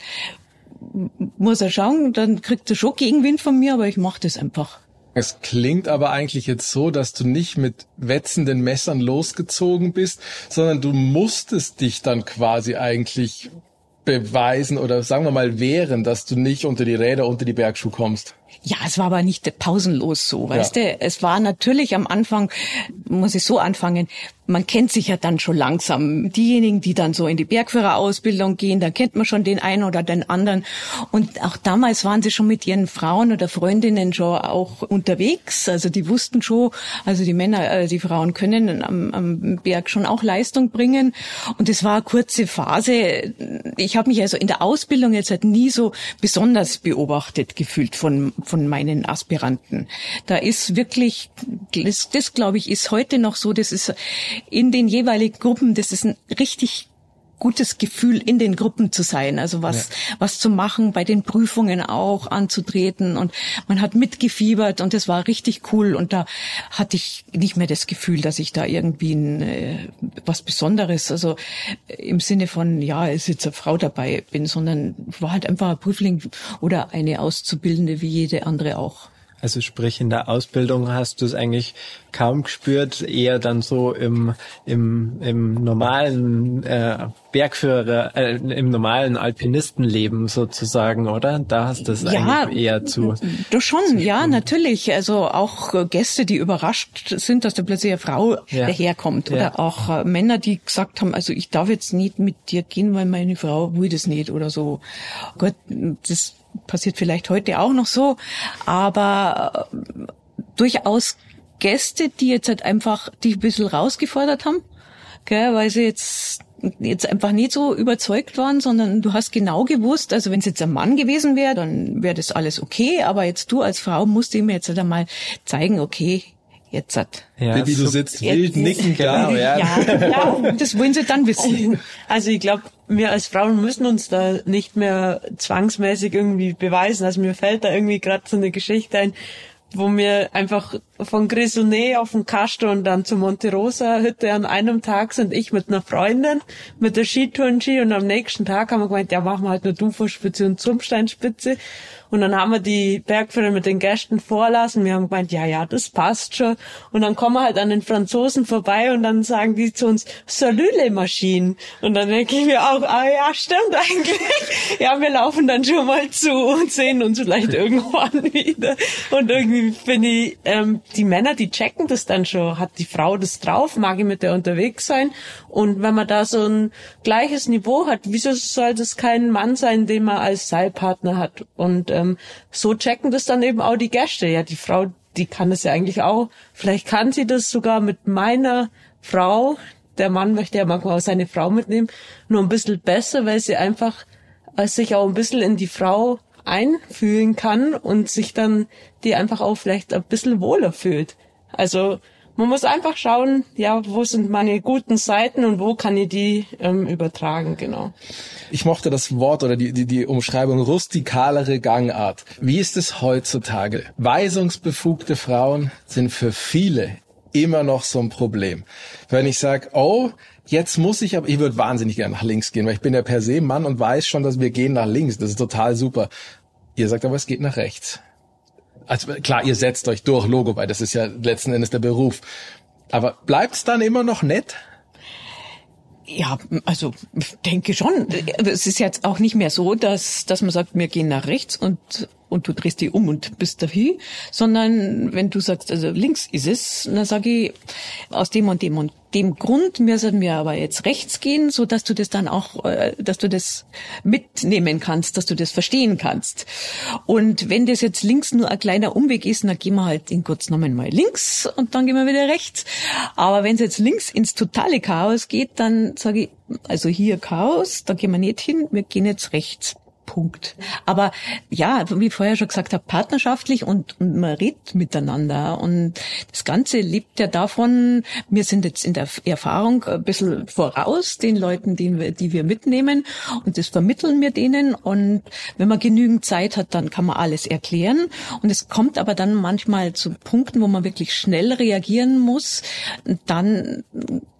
muss er schauen, dann kriegt er schon Gegenwind von mir, aber ich mache das einfach. Es klingt aber eigentlich jetzt so, dass du nicht mit wetzenden Messern losgezogen bist, sondern du musstest dich dann quasi eigentlich beweisen oder sagen wir mal wehren, dass du nicht unter die Räder, unter die Bergschuhe kommst. Ja, es war aber nicht pausenlos so, weißt ja. du. Es war natürlich am Anfang, muss ich so anfangen, man kennt sich ja dann schon langsam. Diejenigen, die dann so in die Bergführerausbildung gehen, da kennt man schon den einen oder den anderen. Und auch damals waren sie schon mit ihren Frauen oder Freundinnen schon auch unterwegs. Also die wussten schon, also die Männer, äh, die Frauen können am, am Berg schon auch Leistung bringen. Und es war eine kurze Phase. Ich habe mich also in der Ausbildung jetzt halt nie so besonders beobachtet gefühlt von, von meinen Aspiranten. Da ist wirklich, das, das glaube ich, ist heute noch so, das ist in den jeweiligen Gruppen, das ist ein richtig gutes Gefühl, in den Gruppen zu sein, also was, ja. was zu machen, bei den Prüfungen auch anzutreten und man hat mitgefiebert und das war richtig cool und da hatte ich nicht mehr das Gefühl, dass ich da irgendwie ein, äh, was Besonderes, also im Sinne von, ja, ist jetzt eine Frau dabei bin, sondern war halt einfach ein Prüfling oder eine Auszubildende wie jede andere auch. Also sprich, in der Ausbildung hast du es eigentlich kaum gespürt, eher dann so im, im, im normalen äh, Bergführer, äh, im normalen Alpinistenleben sozusagen, oder? Da hast du es ja, eigentlich eher zu. Du schon, zu ja, natürlich. Also auch Gäste, die überrascht sind, dass da plötzlich eine Frau ja. daherkommt. Oder ja. auch äh, Männer, die gesagt haben, also ich darf jetzt nicht mit dir gehen, weil meine Frau will das nicht oder so. Gott, das passiert vielleicht heute auch noch so, aber äh, durchaus Gäste, die jetzt halt einfach die ein bisschen rausgefordert haben, gell, weil sie jetzt jetzt einfach nicht so überzeugt waren, sondern du hast genau gewusst, also wenn es jetzt ein Mann gewesen wäre, dann wäre das alles okay, aber jetzt du als Frau musst ihm jetzt halt einmal zeigen, okay, jetzt hat. Ja, wie du sitzt, wild nicken, genau, ja. ja. Ja, das wollen sie dann wissen. Also ich glaube, wir als Frauen müssen uns da nicht mehr zwangsmäßig irgendwie beweisen. Also mir fällt da irgendwie gerade so eine Geschichte ein, wo wir einfach von Grisonnet auf den Castro und dann zur Monte Rosa Hütte an einem Tag sind ich mit einer Freundin mit der Skitourenski und am nächsten Tag haben wir gemeint, ja machen wir halt eine Duferspitze und Zumsteinspitze und dann haben wir die Bergführer mit den Gästen vorlassen. Wir haben gemeint, ja, ja, das passt schon. Und dann kommen wir halt an den Franzosen vorbei und dann sagen die zu uns, Salut les Maschinen. Und dann denke ich mir auch, ah ja, stimmt eigentlich. ja, wir laufen dann schon mal zu und sehen uns vielleicht irgendwann wieder. Und irgendwie bin ich ähm, die Männer, die checken das dann schon. Hat die Frau das drauf? Mag ich mit der unterwegs sein? Und wenn man da so ein gleiches Niveau hat, wieso soll das kein Mann sein, den man als Seilpartner hat? Und ähm, so checken das dann eben auch die Gäste. Ja, die Frau, die kann das ja eigentlich auch. Vielleicht kann sie das sogar mit meiner Frau. Der Mann möchte ja manchmal auch seine Frau mitnehmen, nur ein bisschen besser, weil sie einfach äh, sich auch ein bisschen in die Frau einfühlen kann und sich dann die einfach auch vielleicht ein bisschen wohler fühlt. Also man muss einfach schauen, ja, wo sind meine guten Seiten und wo kann ich die ähm, übertragen, genau. Ich mochte das Wort oder die, die, die Umschreibung rustikalere Gangart. Wie ist es heutzutage? Weisungsbefugte Frauen sind für viele immer noch so ein Problem. Wenn ich sage, oh, jetzt muss ich aber, ich würde wahnsinnig gerne nach links gehen, weil ich bin ja per se Mann und weiß schon, dass wir gehen nach links. Das ist total super. Ihr sagt aber, es geht nach rechts. Also klar, ihr setzt euch durch, Logo, weil das ist ja letzten Endes der Beruf. Aber bleibt's dann immer noch nett? Ja, also denke schon. Es ist jetzt auch nicht mehr so, dass, dass man sagt, wir gehen nach rechts und und du drehst dich um und bist dahin, sondern wenn du sagst, also links ist es, dann sage ich, aus dem und dem und dem Grund müssen wir aber jetzt rechts gehen, so dass du das dann auch, äh, dass du das mitnehmen kannst, dass du das verstehen kannst. Und wenn das jetzt links nur ein kleiner Umweg ist, dann gehen wir halt in kurz genommen mal links und dann gehen wir wieder rechts. Aber wenn es jetzt links ins totale Chaos geht, dann sage ich, also hier Chaos, da gehen wir nicht hin, wir gehen jetzt rechts. Punkt. Aber ja, wie vorher schon gesagt habe, partnerschaftlich und, und man redet miteinander. Und das Ganze lebt ja davon, wir sind jetzt in der Erfahrung ein bisschen voraus den Leuten, die wir, die wir mitnehmen. Und das vermitteln wir denen. Und wenn man genügend Zeit hat, dann kann man alles erklären. Und es kommt aber dann manchmal zu Punkten, wo man wirklich schnell reagieren muss. Dann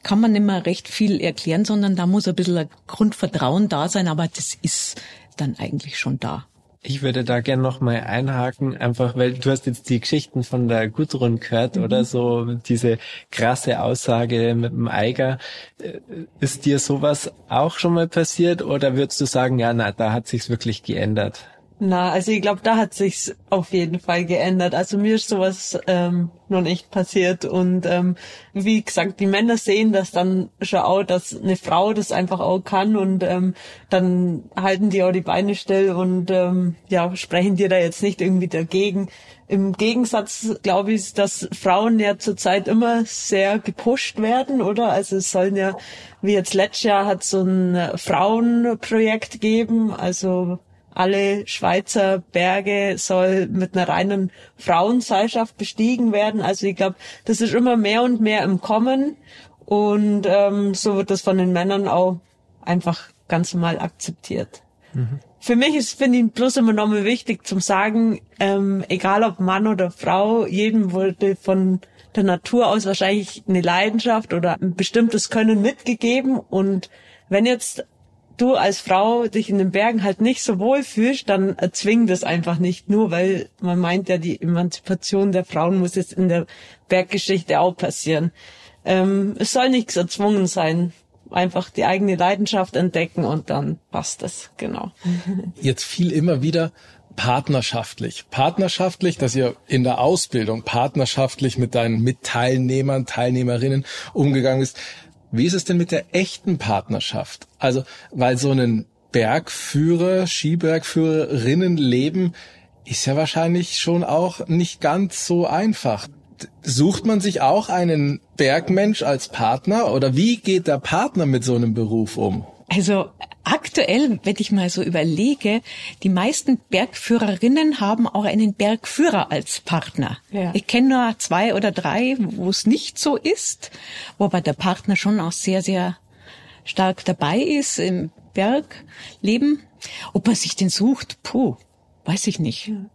kann man nicht mehr recht viel erklären, sondern da muss ein bisschen ein Grundvertrauen da sein. Aber das ist dann eigentlich schon da. Ich würde da gerne noch mal einhaken, einfach weil du hast jetzt die Geschichten von der Gudrun gehört mhm. oder so, diese krasse Aussage mit dem Eiger. Äh, ist dir sowas auch schon mal passiert oder würdest du sagen, ja, na, da hat sich's wirklich geändert? Na, also ich glaube, da hat sich's auf jeden Fall geändert. Also mir ist sowas ähm, noch nicht passiert. Und ähm, wie gesagt, die Männer sehen das dann schon auch, dass eine Frau das einfach auch kann und ähm, dann halten die auch die Beine still und ähm, ja, sprechen dir da jetzt nicht irgendwie dagegen. Im Gegensatz glaube ich, dass Frauen ja zurzeit immer sehr gepusht werden, oder? Also es sollen ja, wie jetzt letztes Jahr hat so ein Frauenprojekt geben, also alle Schweizer Berge soll mit einer reinen Frauenseilschaft bestiegen werden. Also ich glaube, das ist immer mehr und mehr im Kommen und ähm, so wird das von den Männern auch einfach ganz normal akzeptiert. Mhm. Für mich ist, finde ich, bloß immer nochmal wichtig zum sagen, ähm, egal ob Mann oder Frau, jedem wurde von der Natur aus wahrscheinlich eine Leidenschaft oder ein bestimmtes Können mitgegeben und wenn jetzt du als Frau dich in den Bergen halt nicht so wohl fühlst, dann erzwing das einfach nicht. Nur weil man meint ja, die Emanzipation der Frauen muss jetzt in der Berggeschichte auch passieren. Ähm, es soll nichts erzwungen sein. Einfach die eigene Leidenschaft entdecken und dann passt es, genau. Jetzt fiel immer wieder partnerschaftlich. Partnerschaftlich, dass ihr in der Ausbildung partnerschaftlich mit deinen Mitteilnehmern, Teilnehmerinnen umgegangen ist. Wie ist es denn mit der echten Partnerschaft? Also, weil so ein Bergführer, Skibergführerinnenleben ist ja wahrscheinlich schon auch nicht ganz so einfach. Sucht man sich auch einen Bergmensch als Partner oder wie geht der Partner mit so einem Beruf um? Also aktuell, wenn ich mal so überlege, die meisten Bergführerinnen haben auch einen Bergführer als Partner. Ja. Ich kenne nur zwei oder drei, wo es nicht so ist, wobei der Partner schon auch sehr, sehr stark dabei ist im Bergleben. Ob er sich den sucht, puh, weiß ich nicht. Ja.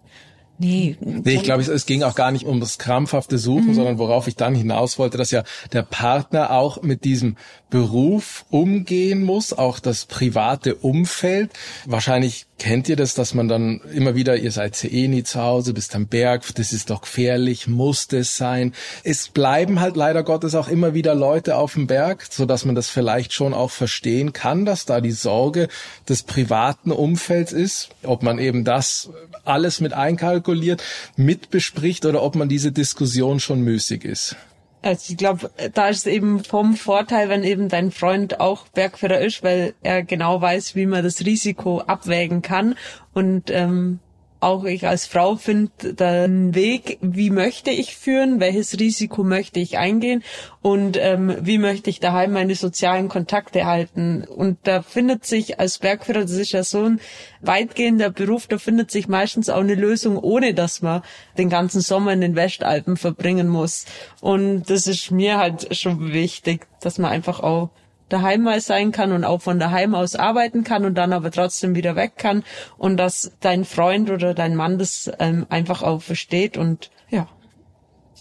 Nee. Nee, ich glaube, es, es ging auch gar nicht um das krampfhafte Suchen, mhm. sondern worauf ich dann hinaus wollte, dass ja der Partner auch mit diesem Beruf umgehen muss, auch das private Umfeld. Wahrscheinlich Kennt ihr das, dass man dann immer wieder, ihr seid eh nie zu Hause, bist am Berg, das ist doch gefährlich, muss das sein? Es bleiben halt leider Gottes auch immer wieder Leute auf dem Berg, so dass man das vielleicht schon auch verstehen kann, dass da die Sorge des privaten Umfelds ist, ob man eben das alles mit einkalkuliert, mitbespricht oder ob man diese Diskussion schon müßig ist. Also ich glaube, da ist eben vom Vorteil, wenn eben dein Freund auch Bergführer ist, weil er genau weiß, wie man das Risiko abwägen kann. Und ähm, auch ich als Frau finde den Weg, wie möchte ich führen, welches Risiko möchte ich eingehen und ähm, wie möchte ich daheim meine sozialen Kontakte halten. Und da findet sich als Bergführer, das ist ja so ein weitgehender Beruf, da findet sich meistens auch eine Lösung, ohne dass man den ganzen Sommer in den Westalpen verbringen muss. Und das ist mir halt schon wichtig, dass man einfach auch daheim mal sein kann und auch von daheim aus arbeiten kann und dann aber trotzdem wieder weg kann und dass dein Freund oder dein Mann das ähm, einfach auch versteht und ja.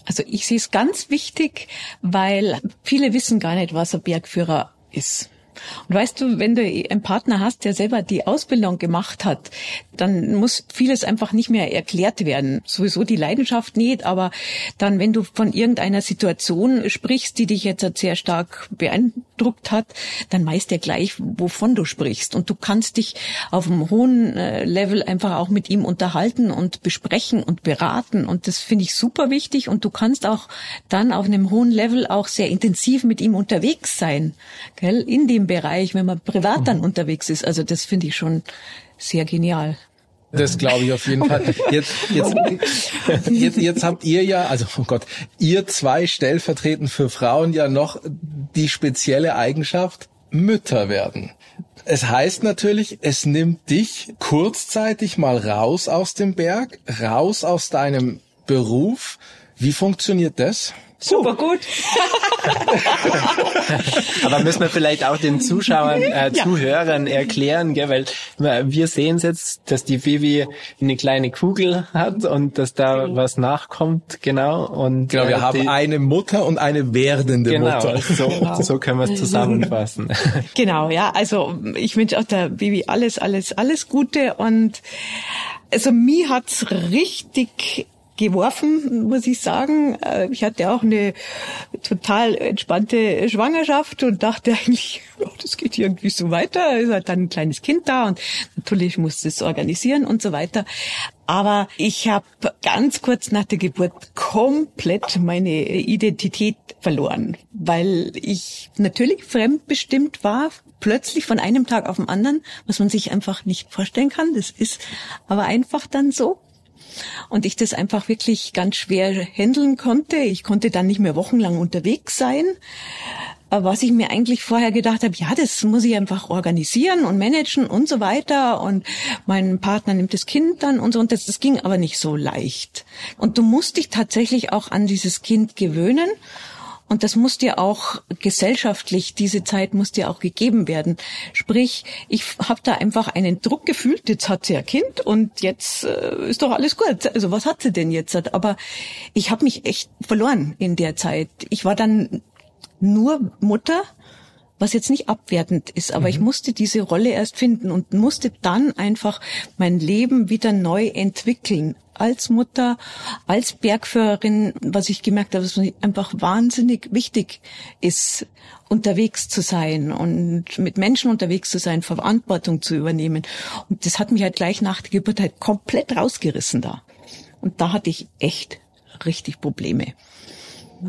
Also ich sehe es ganz wichtig, weil viele wissen gar nicht, was ein Bergführer ist. Und weißt du, wenn du einen Partner hast, der selber die Ausbildung gemacht hat, dann muss vieles einfach nicht mehr erklärt werden. Sowieso die Leidenschaft nicht, aber dann, wenn du von irgendeiner Situation sprichst, die dich jetzt sehr stark beeindruckt hat, dann weißt er gleich, wovon du sprichst. Und du kannst dich auf einem hohen äh, Level einfach auch mit ihm unterhalten und besprechen und beraten. Und das finde ich super wichtig. Und du kannst auch dann auf einem hohen Level auch sehr intensiv mit ihm unterwegs sein, gell? in dem Bereich, wenn man privat dann unterwegs ist. Also das finde ich schon sehr genial. Das glaube ich auf jeden Fall. Jetzt, jetzt, jetzt, jetzt habt ihr ja, also oh Gott, ihr zwei stellvertretend für Frauen ja noch die spezielle Eigenschaft Mütter werden. Es heißt natürlich, es nimmt dich kurzzeitig mal raus aus dem Berg, raus aus deinem Beruf. Wie funktioniert das? Super gut. Aber müssen wir vielleicht auch den Zuschauern, äh, ja. Zuhörern erklären, gell? weil wir sehen jetzt, dass die Vivi eine kleine Kugel hat und dass da mhm. was nachkommt, genau. Und genau, wir äh, haben eine Mutter und eine werdende genau, Mutter. So, genau. so können wir es zusammenfassen. Genau, ja. Also ich wünsche auch der Vivi alles, alles, alles Gute und also mir hat's richtig geworfen, muss ich sagen. Äh, ich hatte auch eine total entspannte Schwangerschaft und dachte eigentlich, oh, das geht irgendwie so weiter. Es hat dann ein kleines Kind da und natürlich musste es organisieren und so weiter. Aber ich habe ganz kurz nach der Geburt komplett meine Identität verloren, weil ich natürlich fremdbestimmt war, plötzlich von einem Tag auf den anderen, was man sich einfach nicht vorstellen kann. Das ist aber einfach dann so und ich das einfach wirklich ganz schwer handeln konnte. Ich konnte dann nicht mehr wochenlang unterwegs sein. Was ich mir eigentlich vorher gedacht habe, ja, das muss ich einfach organisieren und managen und so weiter. Und mein Partner nimmt das Kind dann und so. Und das, das ging aber nicht so leicht. Und du musst dich tatsächlich auch an dieses Kind gewöhnen. Und das muss dir auch gesellschaftlich, diese Zeit muss dir auch gegeben werden. Sprich, ich habe da einfach einen Druck gefühlt, jetzt hat sie ein Kind und jetzt äh, ist doch alles gut. Also was hat sie denn jetzt? Aber ich habe mich echt verloren in der Zeit. Ich war dann nur Mutter was jetzt nicht abwertend ist, aber mhm. ich musste diese Rolle erst finden und musste dann einfach mein Leben wieder neu entwickeln. Als Mutter, als Bergführerin, was ich gemerkt habe, was einfach wahnsinnig wichtig ist, unterwegs zu sein und mit Menschen unterwegs zu sein, Verantwortung zu übernehmen. Und das hat mich halt gleich nach der Geburt halt komplett rausgerissen da. Und da hatte ich echt richtig Probleme.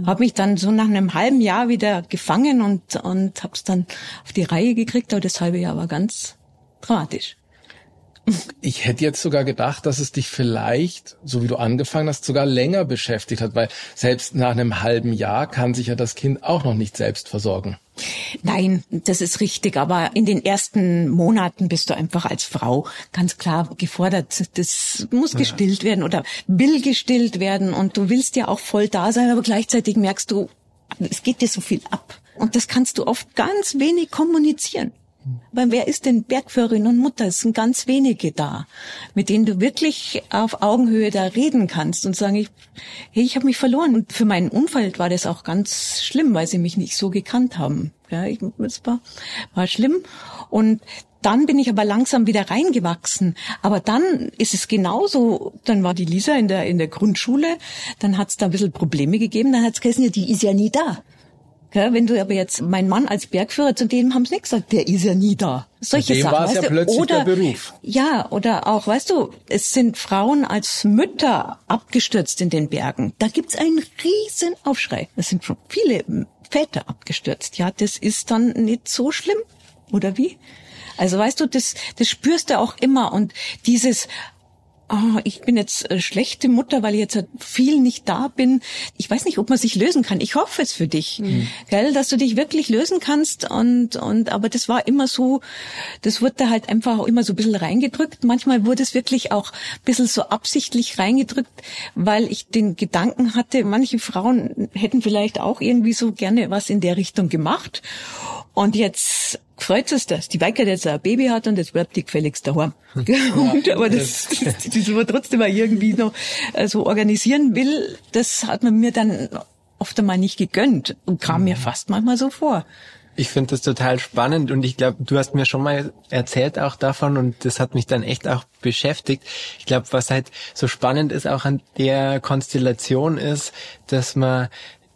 Habe mich dann so nach einem halben Jahr wieder gefangen und, und habe es dann auf die Reihe gekriegt, aber das halbe Jahr war ganz dramatisch. Ich hätte jetzt sogar gedacht, dass es dich vielleicht, so wie du angefangen hast, sogar länger beschäftigt hat, weil selbst nach einem halben Jahr kann sich ja das Kind auch noch nicht selbst versorgen. Nein, das ist richtig. Aber in den ersten Monaten bist du einfach als Frau ganz klar gefordert. Das muss gestillt werden oder will gestillt werden. Und du willst ja auch voll da sein, aber gleichzeitig merkst du, es geht dir so viel ab. Und das kannst du oft ganz wenig kommunizieren. Weil wer ist denn Bergführerin und Mutter? Es sind ganz wenige da, mit denen du wirklich auf Augenhöhe da reden kannst und sagen, ich, hey, ich habe mich verloren. Und für meinen Umfeld war das auch ganz schlimm, weil sie mich nicht so gekannt haben. Ja, ich, das war, war schlimm. Und dann bin ich aber langsam wieder reingewachsen. Aber dann ist es genauso, dann war die Lisa in der, in der Grundschule, dann hat es da ein bisschen Probleme gegeben, dann hat es ja, die ist ja nie da. Gell, wenn du aber jetzt, mein Mann als Bergführer, zu dem haben sie nicht gesagt, der ist ja nie da. Solche dem Sachen. war es weißt ja du? plötzlich oder, der Beruf. Ja, oder auch, weißt du, es sind Frauen als Mütter abgestürzt in den Bergen. Da gibt's einen riesen Aufschrei. Es sind schon viele Väter abgestürzt. Ja, das ist dann nicht so schlimm. Oder wie? Also weißt du, das, das spürst du auch immer. Und dieses, oh, ich bin jetzt äh, schlechte Mutter, weil ich jetzt viel nicht da bin. Ich weiß nicht, ob man sich lösen kann. Ich hoffe es für dich, mhm. gell, dass du dich wirklich lösen kannst. Und und aber das war immer so, das wurde halt einfach auch immer so ein bisschen reingedrückt. Manchmal wurde es wirklich auch ein bisschen so absichtlich reingedrückt, weil ich den Gedanken hatte, manche Frauen hätten vielleicht auch irgendwie so gerne was in der Richtung gemacht. Und jetzt freut es dass die Weike jetzt ein Baby hat und jetzt bleibt die gefälligst daheim. Ja, aber das, das, das man trotzdem mal irgendwie noch äh, so organisieren will, das hat man mir dann oft einmal nicht gegönnt und kam mir fast manchmal so vor. Ich finde das total spannend und ich glaube, du hast mir schon mal erzählt auch davon und das hat mich dann echt auch beschäftigt. Ich glaube, was halt so spannend ist auch an der Konstellation ist, dass man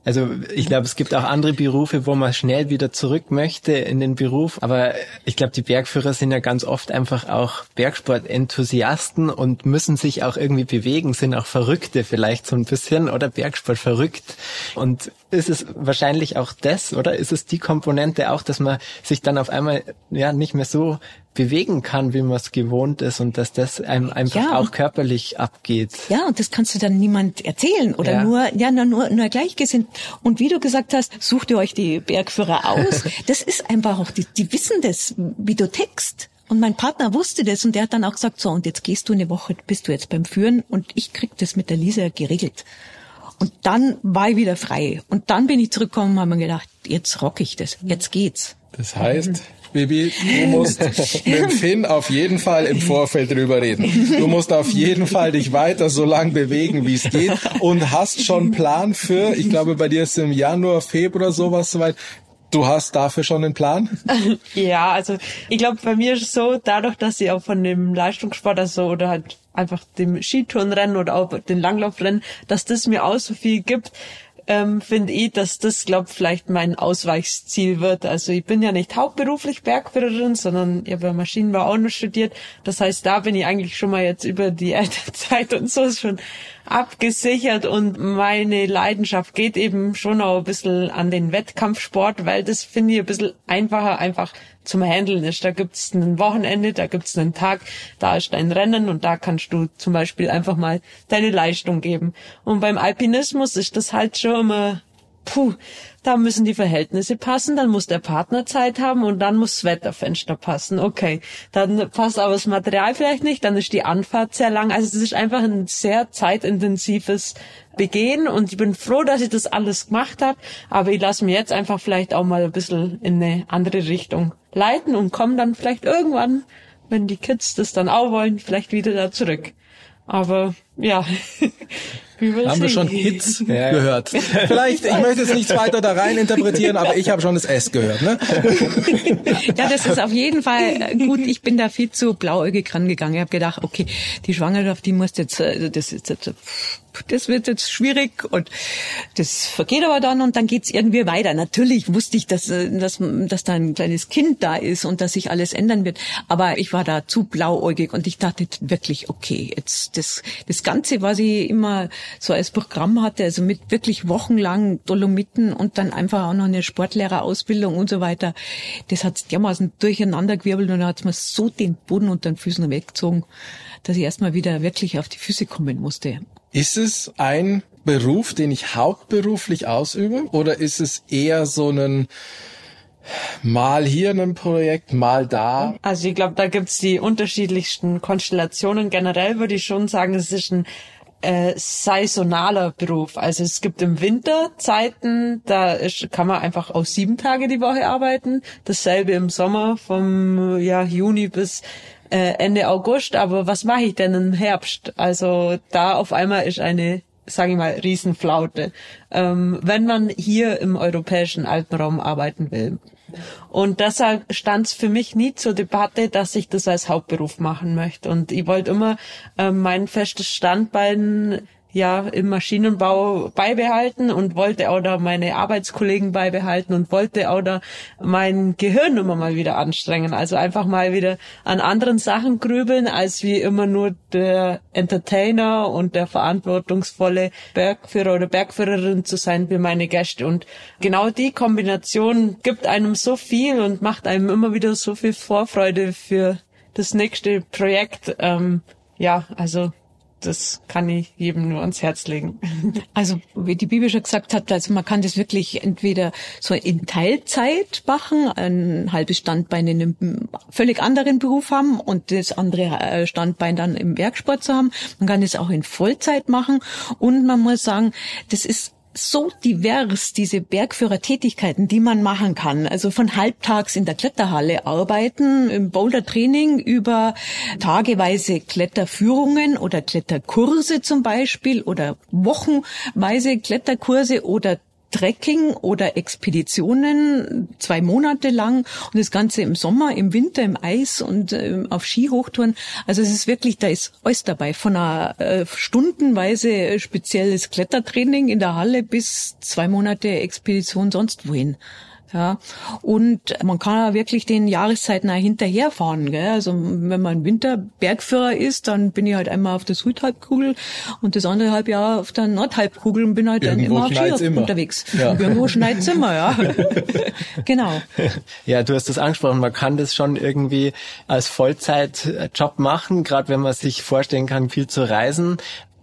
also ich glaube, es gibt auch andere Berufe, wo man schnell wieder zurück möchte in den Beruf. Aber ich glaube, die Bergführer sind ja ganz oft einfach auch Bergsport-Enthusiasten und müssen sich auch irgendwie bewegen, sind auch Verrückte vielleicht so ein bisschen oder Bergsport verrückt. Und ist es wahrscheinlich auch das, oder ist es die Komponente auch, dass man sich dann auf einmal ja nicht mehr so bewegen kann, wie man es gewohnt ist und dass das einem einfach ja. auch körperlich abgeht. Ja, und das kannst du dann niemand erzählen oder ja. nur, ja, nur, nur gleichgesinnt. Und wie du gesagt hast, sucht ihr euch die Bergführer aus. das ist einfach auch, die, die wissen das, wie du text. Und mein Partner wusste das und der hat dann auch gesagt, so, und jetzt gehst du eine Woche, bist du jetzt beim Führen und ich krieg das mit der Lisa geregelt. Und dann war ich wieder frei. Und dann bin ich zurückgekommen und habe mir gedacht, jetzt rock ich das, jetzt geht's. Das heißt, Bibi, du musst mit Finn auf jeden Fall im Vorfeld drüber reden. Du musst auf jeden Fall dich weiter so lang bewegen, wie es geht und hast schon Plan für, ich glaube, bei dir ist im Januar, Februar sowas soweit. Du hast dafür schon einen Plan? Ja, also ich glaube, bei mir ist es so, dadurch, dass ich auch von dem Leistungssport also oder halt einfach dem Skitourenrennen oder auch den Langlaufrennen, dass das mir auch so viel gibt, ähm, finde ich, dass das, glaube vielleicht mein Ausweichsziel wird. Also ich bin ja nicht hauptberuflich Bergführerin, sondern ich habe ja Maschinenbau auch noch studiert. Das heißt, da bin ich eigentlich schon mal jetzt über die Elternzeit und so schon abgesichert und meine Leidenschaft geht eben schon auch ein bisschen an den Wettkampfsport, weil das finde ich ein bisschen einfacher einfach zum Handeln ist. Da gibt's ein Wochenende, da gibt's einen Tag, da ist dein Rennen und da kannst du zum Beispiel einfach mal deine Leistung geben. Und beim Alpinismus ist das halt schon immer, puh, da müssen die Verhältnisse passen, dann muss der Partner Zeit haben und dann muss das Wetterfenster passen. Okay, dann passt aber das Material vielleicht nicht, dann ist die Anfahrt sehr lang. Also es ist einfach ein sehr zeitintensives Begehen und ich bin froh, dass ich das alles gemacht habe, aber ich lasse mir jetzt einfach vielleicht auch mal ein bisschen in eine andere Richtung leiten und komme dann vielleicht irgendwann, wenn die Kids das dann auch wollen, vielleicht wieder da zurück. Aber ja, haben wir schon Hits ja, gehört. Vielleicht, ich möchte es nicht weiter da rein interpretieren, aber ich habe schon das S gehört. Ne? Ja, das ist auf jeden Fall gut. Ich bin da viel zu blauäugig rangegangen. Ich habe gedacht, okay, die Schwangerschaft, die muss jetzt, äh, das ist jetzt das wird jetzt schwierig und das vergeht aber dann und dann geht's irgendwie weiter. Natürlich wusste ich, dass, äh, dass, dass da ein kleines Kind da ist und dass sich alles ändern wird, aber ich war da zu blauäugig und ich dachte wirklich, okay, jetzt das, das Ganze, was ich immer so als Programm hatte, also mit wirklich wochenlang Dolomiten und dann einfach auch noch eine Sportlehrerausbildung und so weiter, das hat dermaßen durcheinandergewirbelt und dann hat's mir so den Boden unter den Füßen weggezogen, dass ich erstmal wieder wirklich auf die Füße kommen musste. Ist es ein Beruf, den ich hauptberuflich ausübe oder ist es eher so ein mal hier ein Projekt, mal da? Also ich glaube, da gibt's die unterschiedlichsten Konstellationen. Generell würde ich schon sagen, es ist ein äh, saisonaler Beruf. Also es gibt im Winter Zeiten, da ist, kann man einfach auch sieben Tage die Woche arbeiten. Dasselbe im Sommer vom ja, Juni bis äh, Ende August, aber was mache ich denn im Herbst? Also da auf einmal ist eine, sage ich mal, Riesenflaute. Ähm, wenn man hier im europäischen Alpenraum arbeiten will. Und deshalb stand es für mich nie zur Debatte, dass ich das als Hauptberuf machen möchte. Und ich wollte immer äh, mein festes Standbein ja im Maschinenbau beibehalten und wollte auch da meine Arbeitskollegen beibehalten und wollte auch da mein Gehirn immer mal wieder anstrengen. Also einfach mal wieder an anderen Sachen grübeln, als wie immer nur der Entertainer und der verantwortungsvolle Bergführer oder Bergführerin zu sein für meine Gäste. Und genau die Kombination gibt einem so viel und macht einem immer wieder so viel Vorfreude für das nächste Projekt. Ähm, ja, also das kann ich jedem nur ans Herz legen. Also, wie die Bibel schon gesagt hat, also man kann das wirklich entweder so in Teilzeit machen, ein halbes Standbein in einem völlig anderen Beruf haben und das andere äh, Standbein dann im Werksport zu haben. Man kann das auch in Vollzeit machen und man muss sagen, das ist so divers, diese Bergführertätigkeiten, die man machen kann. Also von halbtags in der Kletterhalle arbeiten, im Bouldertraining über tageweise Kletterführungen oder Kletterkurse zum Beispiel oder wochenweise Kletterkurse oder Trekking oder Expeditionen zwei Monate lang und das Ganze im Sommer, im Winter, im Eis und äh, auf Skihochtouren. Also es ist wirklich, da ist alles dabei. Von einer äh, stundenweise spezielles Klettertraining in der Halle bis zwei Monate Expedition sonst wohin. Ja, und man kann ja wirklich den Jahreszeiten auch hinterherfahren. Gell? Also wenn man Winterbergführer ist, dann bin ich halt einmal auf der Südhalbkugel und das andere Halbjahr auf der Nordhalbkugel und bin halt Irgendwo dann immer auf Ski unterwegs. Ja. Irgendwo schneit's immer, ja. genau. Ja, du hast das angesprochen, man kann das schon irgendwie als Vollzeitjob machen, gerade wenn man sich vorstellen kann, viel zu reisen.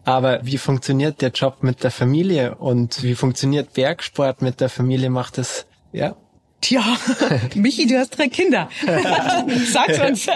Aber wie funktioniert der Job mit der Familie und wie funktioniert Bergsport mit der Familie? Macht das, ja, Tja, Michi, du hast drei Kinder. Sag's uns.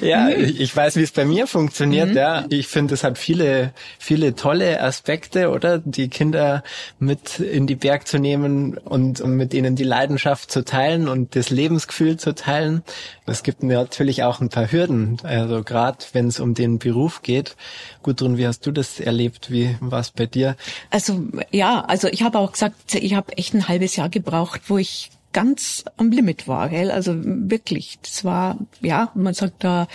Ja, ich ich weiß, wie es bei mir funktioniert. Ja, ich finde, es hat viele, viele tolle Aspekte, oder? Die Kinder mit in die Berg zu nehmen und, und mit ihnen die Leidenschaft zu teilen und das Lebensgefühl zu teilen. Es gibt natürlich auch ein paar Hürden. Also gerade wenn es um den Beruf geht. Gudrun, wie hast du das erlebt? Wie war es bei dir? Also ja, also ich habe auch gesagt, ich habe echt ein halbes Jahr gebraucht, wo ich ganz am Limit war, gell? Also wirklich, das war ja, man sagt da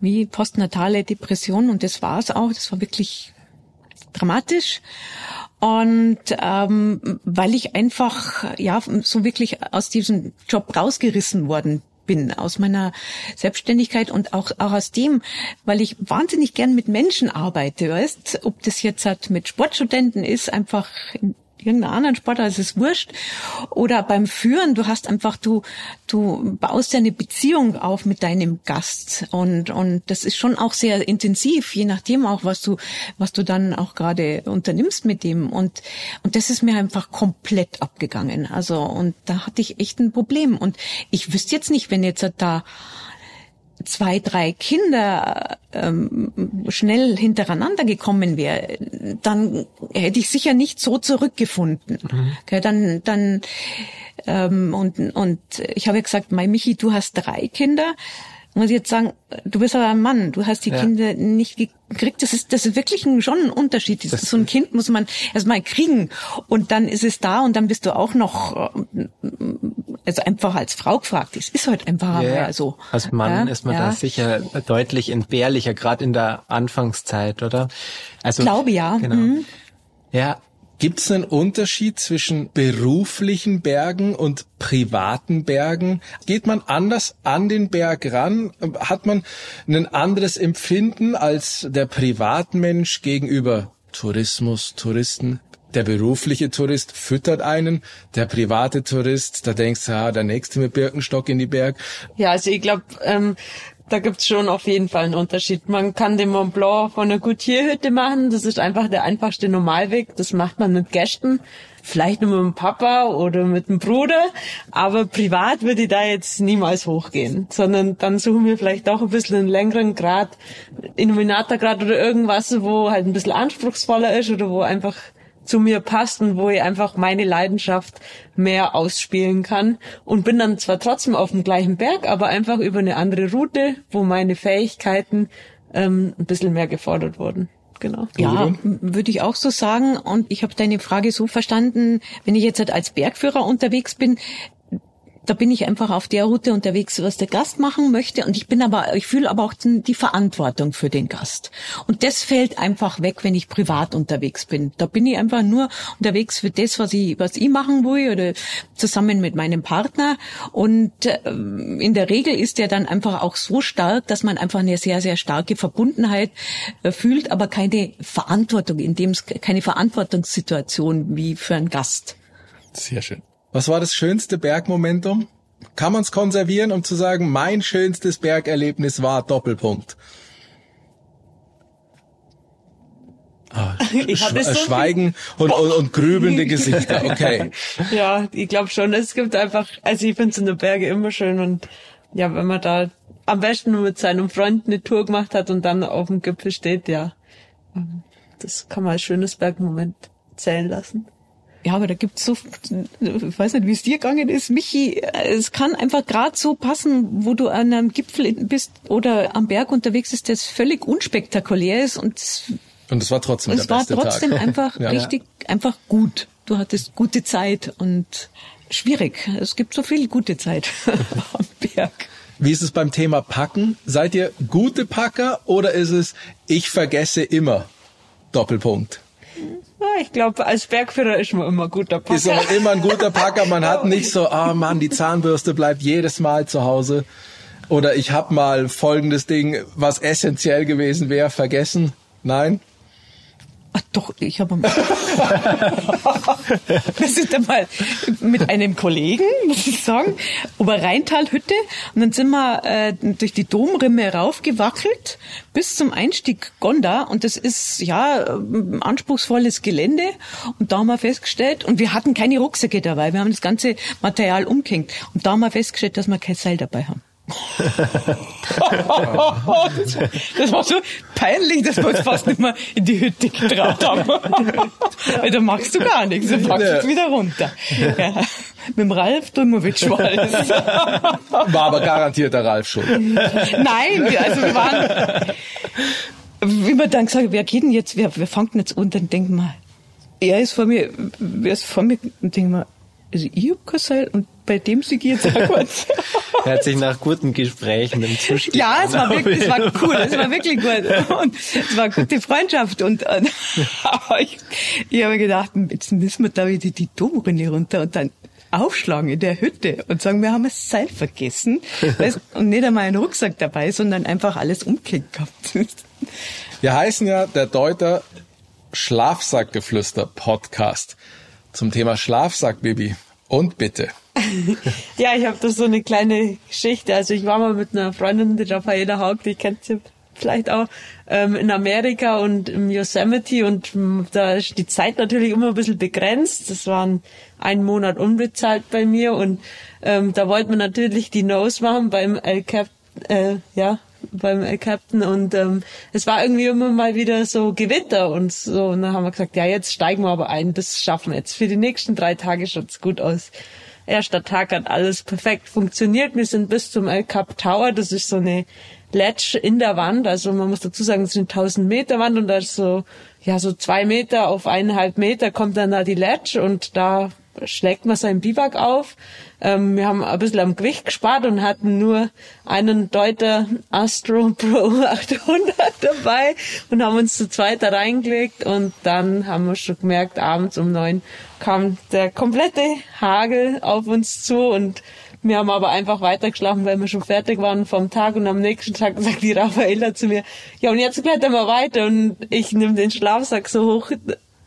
wie postnatale Depression und das war es auch. Das war wirklich dramatisch. Und ähm, weil ich einfach ja so wirklich aus diesem Job rausgerissen worden bin, aus meiner Selbstständigkeit und auch, auch aus dem, weil ich wahnsinnig gern mit Menschen arbeite, weißt, ob das jetzt halt mit Sportstudenten ist, einfach in irgendeiner anderen Sportart, es ist wurscht. Oder beim Führen, du hast einfach, du, du baust ja eine Beziehung auf mit deinem Gast. Und, und das ist schon auch sehr intensiv, je nachdem auch, was du, was du dann auch gerade unternimmst mit dem. Und, und das ist mir einfach komplett abgegangen. Also, und da hatte ich echt ein Problem. Und ich wüsste jetzt nicht, wenn jetzt da zwei, drei Kinder ähm, schnell hintereinander gekommen wäre, dann hätte ich sicher nicht so zurückgefunden. Okay, dann, dann ähm, und und ich habe ja gesagt, mein Michi, du hast drei Kinder. Muss ich jetzt sagen, du bist aber ein Mann, du hast die Ja. Kinder nicht gekriegt. Das ist, das ist wirklich ein, schon ein Unterschied. Das so ein Kind muss man erstmal kriegen und dann ist es da und dann bist du auch noch, äh, also einfach als Frau gefragt. Es ist halt einfach mal so. Als Mann Ja, ist man ja. da sicher deutlich entbehrlicher, gerade in der Anfangszeit, oder? Also Glaube ja. Genau. Mhm. Ja, Gibt es einen Unterschied zwischen beruflichen Bergen und privaten Bergen? Geht man anders an den Berg ran? Hat man ein anderes Empfinden als der Privatmensch gegenüber Tourismus, Touristen? Der berufliche Tourist füttert einen, der private Tourist, da denkst du, ah, der nächste mit Birkenstock in die Berg. Ja, also ich glaube, ähm, da gibt's schon auf jeden Fall einen Unterschied. Man kann den Mont Blanc von einer Gutierhütte machen. Das ist einfach der einfachste Normalweg. Das macht man mit Gästen. Vielleicht nur mit dem Papa oder mit dem Bruder. Aber privat würde ich da jetzt niemals hochgehen. Sondern dann suchen wir vielleicht auch ein bisschen einen längeren Grad, Illuminatorgrad oder irgendwas, wo halt ein bisschen anspruchsvoller ist oder wo einfach zu mir passt und wo ich einfach meine Leidenschaft mehr ausspielen kann und bin dann zwar trotzdem auf dem gleichen Berg, aber einfach über eine andere Route, wo meine Fähigkeiten ähm, ein bisschen mehr gefordert wurden. Genau. Ja, würde ich auch so sagen. Und ich habe deine Frage so verstanden, wenn ich jetzt halt als Bergführer unterwegs bin, da bin ich einfach auf der Route unterwegs, was der Gast machen möchte. Und ich bin aber, ich fühle aber auch die Verantwortung für den Gast. Und das fällt einfach weg, wenn ich privat unterwegs bin. Da bin ich einfach nur unterwegs für das, was ich, was ich machen will oder zusammen mit meinem Partner. Und äh, in der Regel ist der dann einfach auch so stark, dass man einfach eine sehr, sehr starke Verbundenheit äh, fühlt, aber keine Verantwortung, in dem es keine Verantwortungssituation wie für einen Gast. Sehr schön. Was war das schönste Bergmomentum? Kann man es konservieren, um zu sagen, mein schönstes Bergerlebnis war Doppelpunkt? Ah, Ich hatte so Schweigen und, und, und grübelnde Gesichter. Okay. Ja, ich glaube schon. Es gibt einfach, also ich finde so eine Berge immer schön und ja, wenn man da am besten mit seinem Freund eine Tour gemacht hat und dann auf dem Gipfel steht, ja, ähm, das kann man als schönes Bergmoment zählen lassen. Ja, aber da gibt's so, ich weiß nicht, wie es dir gegangen ist, Michi, es kann einfach gerade so passen, wo du an einem Gipfel bist oder am Berg unterwegs ist, das völlig unspektakulär ist und es, Und es war trotzdem es der war trotzdem Tag. einfach Ja. richtig, einfach gut. Du hattest gute Zeit und schwierig. Es gibt so viel gute Zeit am Berg. Wie ist es beim Thema Packen? Seid ihr gute Packer oder ist es, ich vergesse immer? Doppelpunkt. Ich glaube, als Bergführer ist man immer gut dabei. Ist aber immer ein guter Packer. Man hat nicht so, ah Mann, die Zahnbürste bleibt jedes Mal zu Hause. Oder ich habe mal folgendes Ding, was essentiell gewesen wäre, vergessen. Nein? Ach doch, ich habe mal. Wir sind einmal mit einem Kollegen, muss ich sagen, Oberrheintalhütte und dann sind wir äh, durch die Domrimme raufgewackelt bis zum Einstieg Gonda und das ist ja ähm, anspruchsvolles Gelände und da haben wir festgestellt und wir hatten keine Rucksäcke dabei, wir haben das ganze Material umgehängt und da haben wir festgestellt, dass wir kein Seil dabei haben. Das, war, das war so peinlich, dass wir uns fast nicht mehr in die Hütte getraut haben. Weil da machst du gar nichts, dann packst du es wieder runter. Ja. Mit dem Ralf Dumowitsch war das. War aber garantiert der Ralf schuld. Nein, also wir waren, wie man dann gesagt wer geht denn jetzt, wer, wer fängt denn jetzt an, dann denken wir, er ist vor mir, wer ist vor mir, und denken wir, also ich hab kein Seil und bei dem sieg ich jetzt auch kurz. Hört sich nach guten Gesprächen im Zustieg Ja, es war wirklich, es war cool, es war wirklich gut. Und es war eine gute Freundschaft. Und, und aber ich, ich habe gedacht, jetzt müssen wir da wieder die Domrinne runter und dann aufschlagen in der Hütte und sagen, wir haben das Seil vergessen. Weißt, und nicht einmal einen Rucksack dabei, sondern einfach alles umgekehrt gehabt. Wir heißen ja der Deuter Schlafsackgeflüster Podcast zum Thema Schlafsack, Baby. Und bitte. Ja, ich habe da so eine kleine Geschichte. Also ich war mal mit einer Freundin, die Raffaela Haug, die kennt sie vielleicht auch, ähm, in Amerika und im Yosemite und ähm, da ist die Zeit natürlich immer ein bisschen begrenzt. Das waren ein Monat unbezahlt bei mir und ähm, da wollten wir natürlich die Nose machen beim El Cap, äh, ja, beim El Captain und ähm, es war irgendwie immer mal wieder so Gewitter und so und dann haben wir gesagt, ja jetzt steigen wir aber ein, das schaffen wir jetzt. Für die nächsten drei Tage schaut's gut aus. Erster Tag hat alles perfekt funktioniert. Wir sind bis zum El Cap Tower, das ist so eine Ledge in der Wand, also man muss dazu sagen, es ist eine 1000 Meter Wand und da ist so, ja, so zwei Meter auf eineinhalb Meter kommt dann da die Ledge und da schlägt man seinen Biwak auf. Ähm, wir haben ein bisschen am Gewicht gespart und hatten nur einen Deuter Astro Pro 800 dabei und haben uns zu zweit da reingelegt und dann haben wir schon gemerkt, abends um neun kam der komplette Hagel auf uns zu und wir haben aber einfach weitergeschlafen, weil wir schon fertig waren vom Tag und am nächsten Tag sagt die Raffaella zu mir, ja und jetzt klettern wir weiter und ich nehme den Schlafsack so hoch,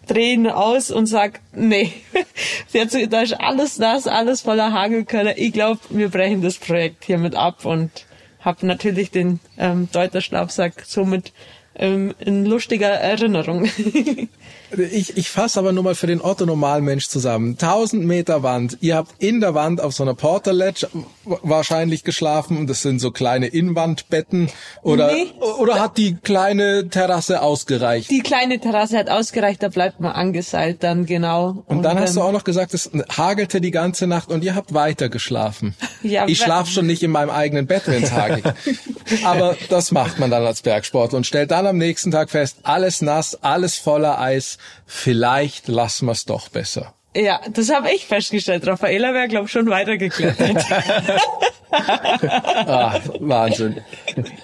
drehen aus und sag, nee, jetzt, da ist alles nass, alles voller Hagelkörner. Ich glaube, wir brechen das Projekt hiermit ab und habe natürlich den ähm, Deuter Schlafsack somit ähm, in lustiger Erinnerung. Ich, ich fasse aber nur mal für den Otto Normalmensch zusammen. 1000 Meter Wand. Ihr habt in der Wand auf so einer Porter Ledge wahrscheinlich geschlafen und das sind so kleine Inwandbetten oder Nee. oder hat die kleine Terrasse ausgereicht? Die kleine Terrasse hat ausgereicht, da bleibt man angeseilt dann genau. Und dann hast du ähm, auch noch gesagt, es hagelte die ganze Nacht und ihr habt weiter geschlafen. Ja, ich schlafe schon nicht in meinem eigenen Bett, wenn es hagelt. Aber das macht man dann als Bergsport und stellt dann am nächsten Tag fest, alles nass, alles voller Eis. Vielleicht lassen wir es doch besser. Ja, das habe ich festgestellt. Raffaela wäre, glaube ich, schon weitergeklettert. ah, Wahnsinn.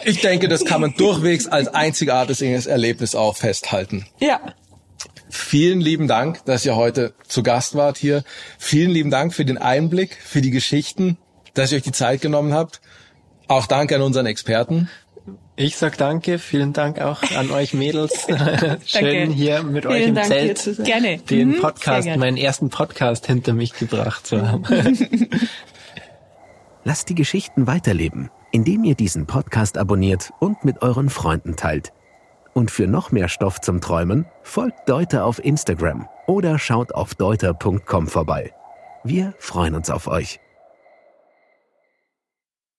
Ich denke, das kann man durchwegs als einzigartiges Erlebnis auch festhalten. Ja. Vielen lieben Dank, dass ihr heute zu Gast wart hier. Vielen lieben Dank für den Einblick, für die Geschichten, dass ihr euch die Zeit genommen habt. Auch danke an unseren Experten. Ich sag danke, vielen Dank auch an euch Mädels. Schön hier mit Vielen euch im Dank, Zelt. Gerne. den Mhm, Podcast, gerne. meinen ersten Podcast hinter mich gebracht zu haben. Lasst die Geschichten weiterleben, indem ihr diesen Podcast abonniert und mit euren Freunden teilt. Und für noch mehr Stoff zum Träumen, folgt Deuter auf Instagram oder schaut auf deuter.com vorbei. Wir freuen uns auf euch.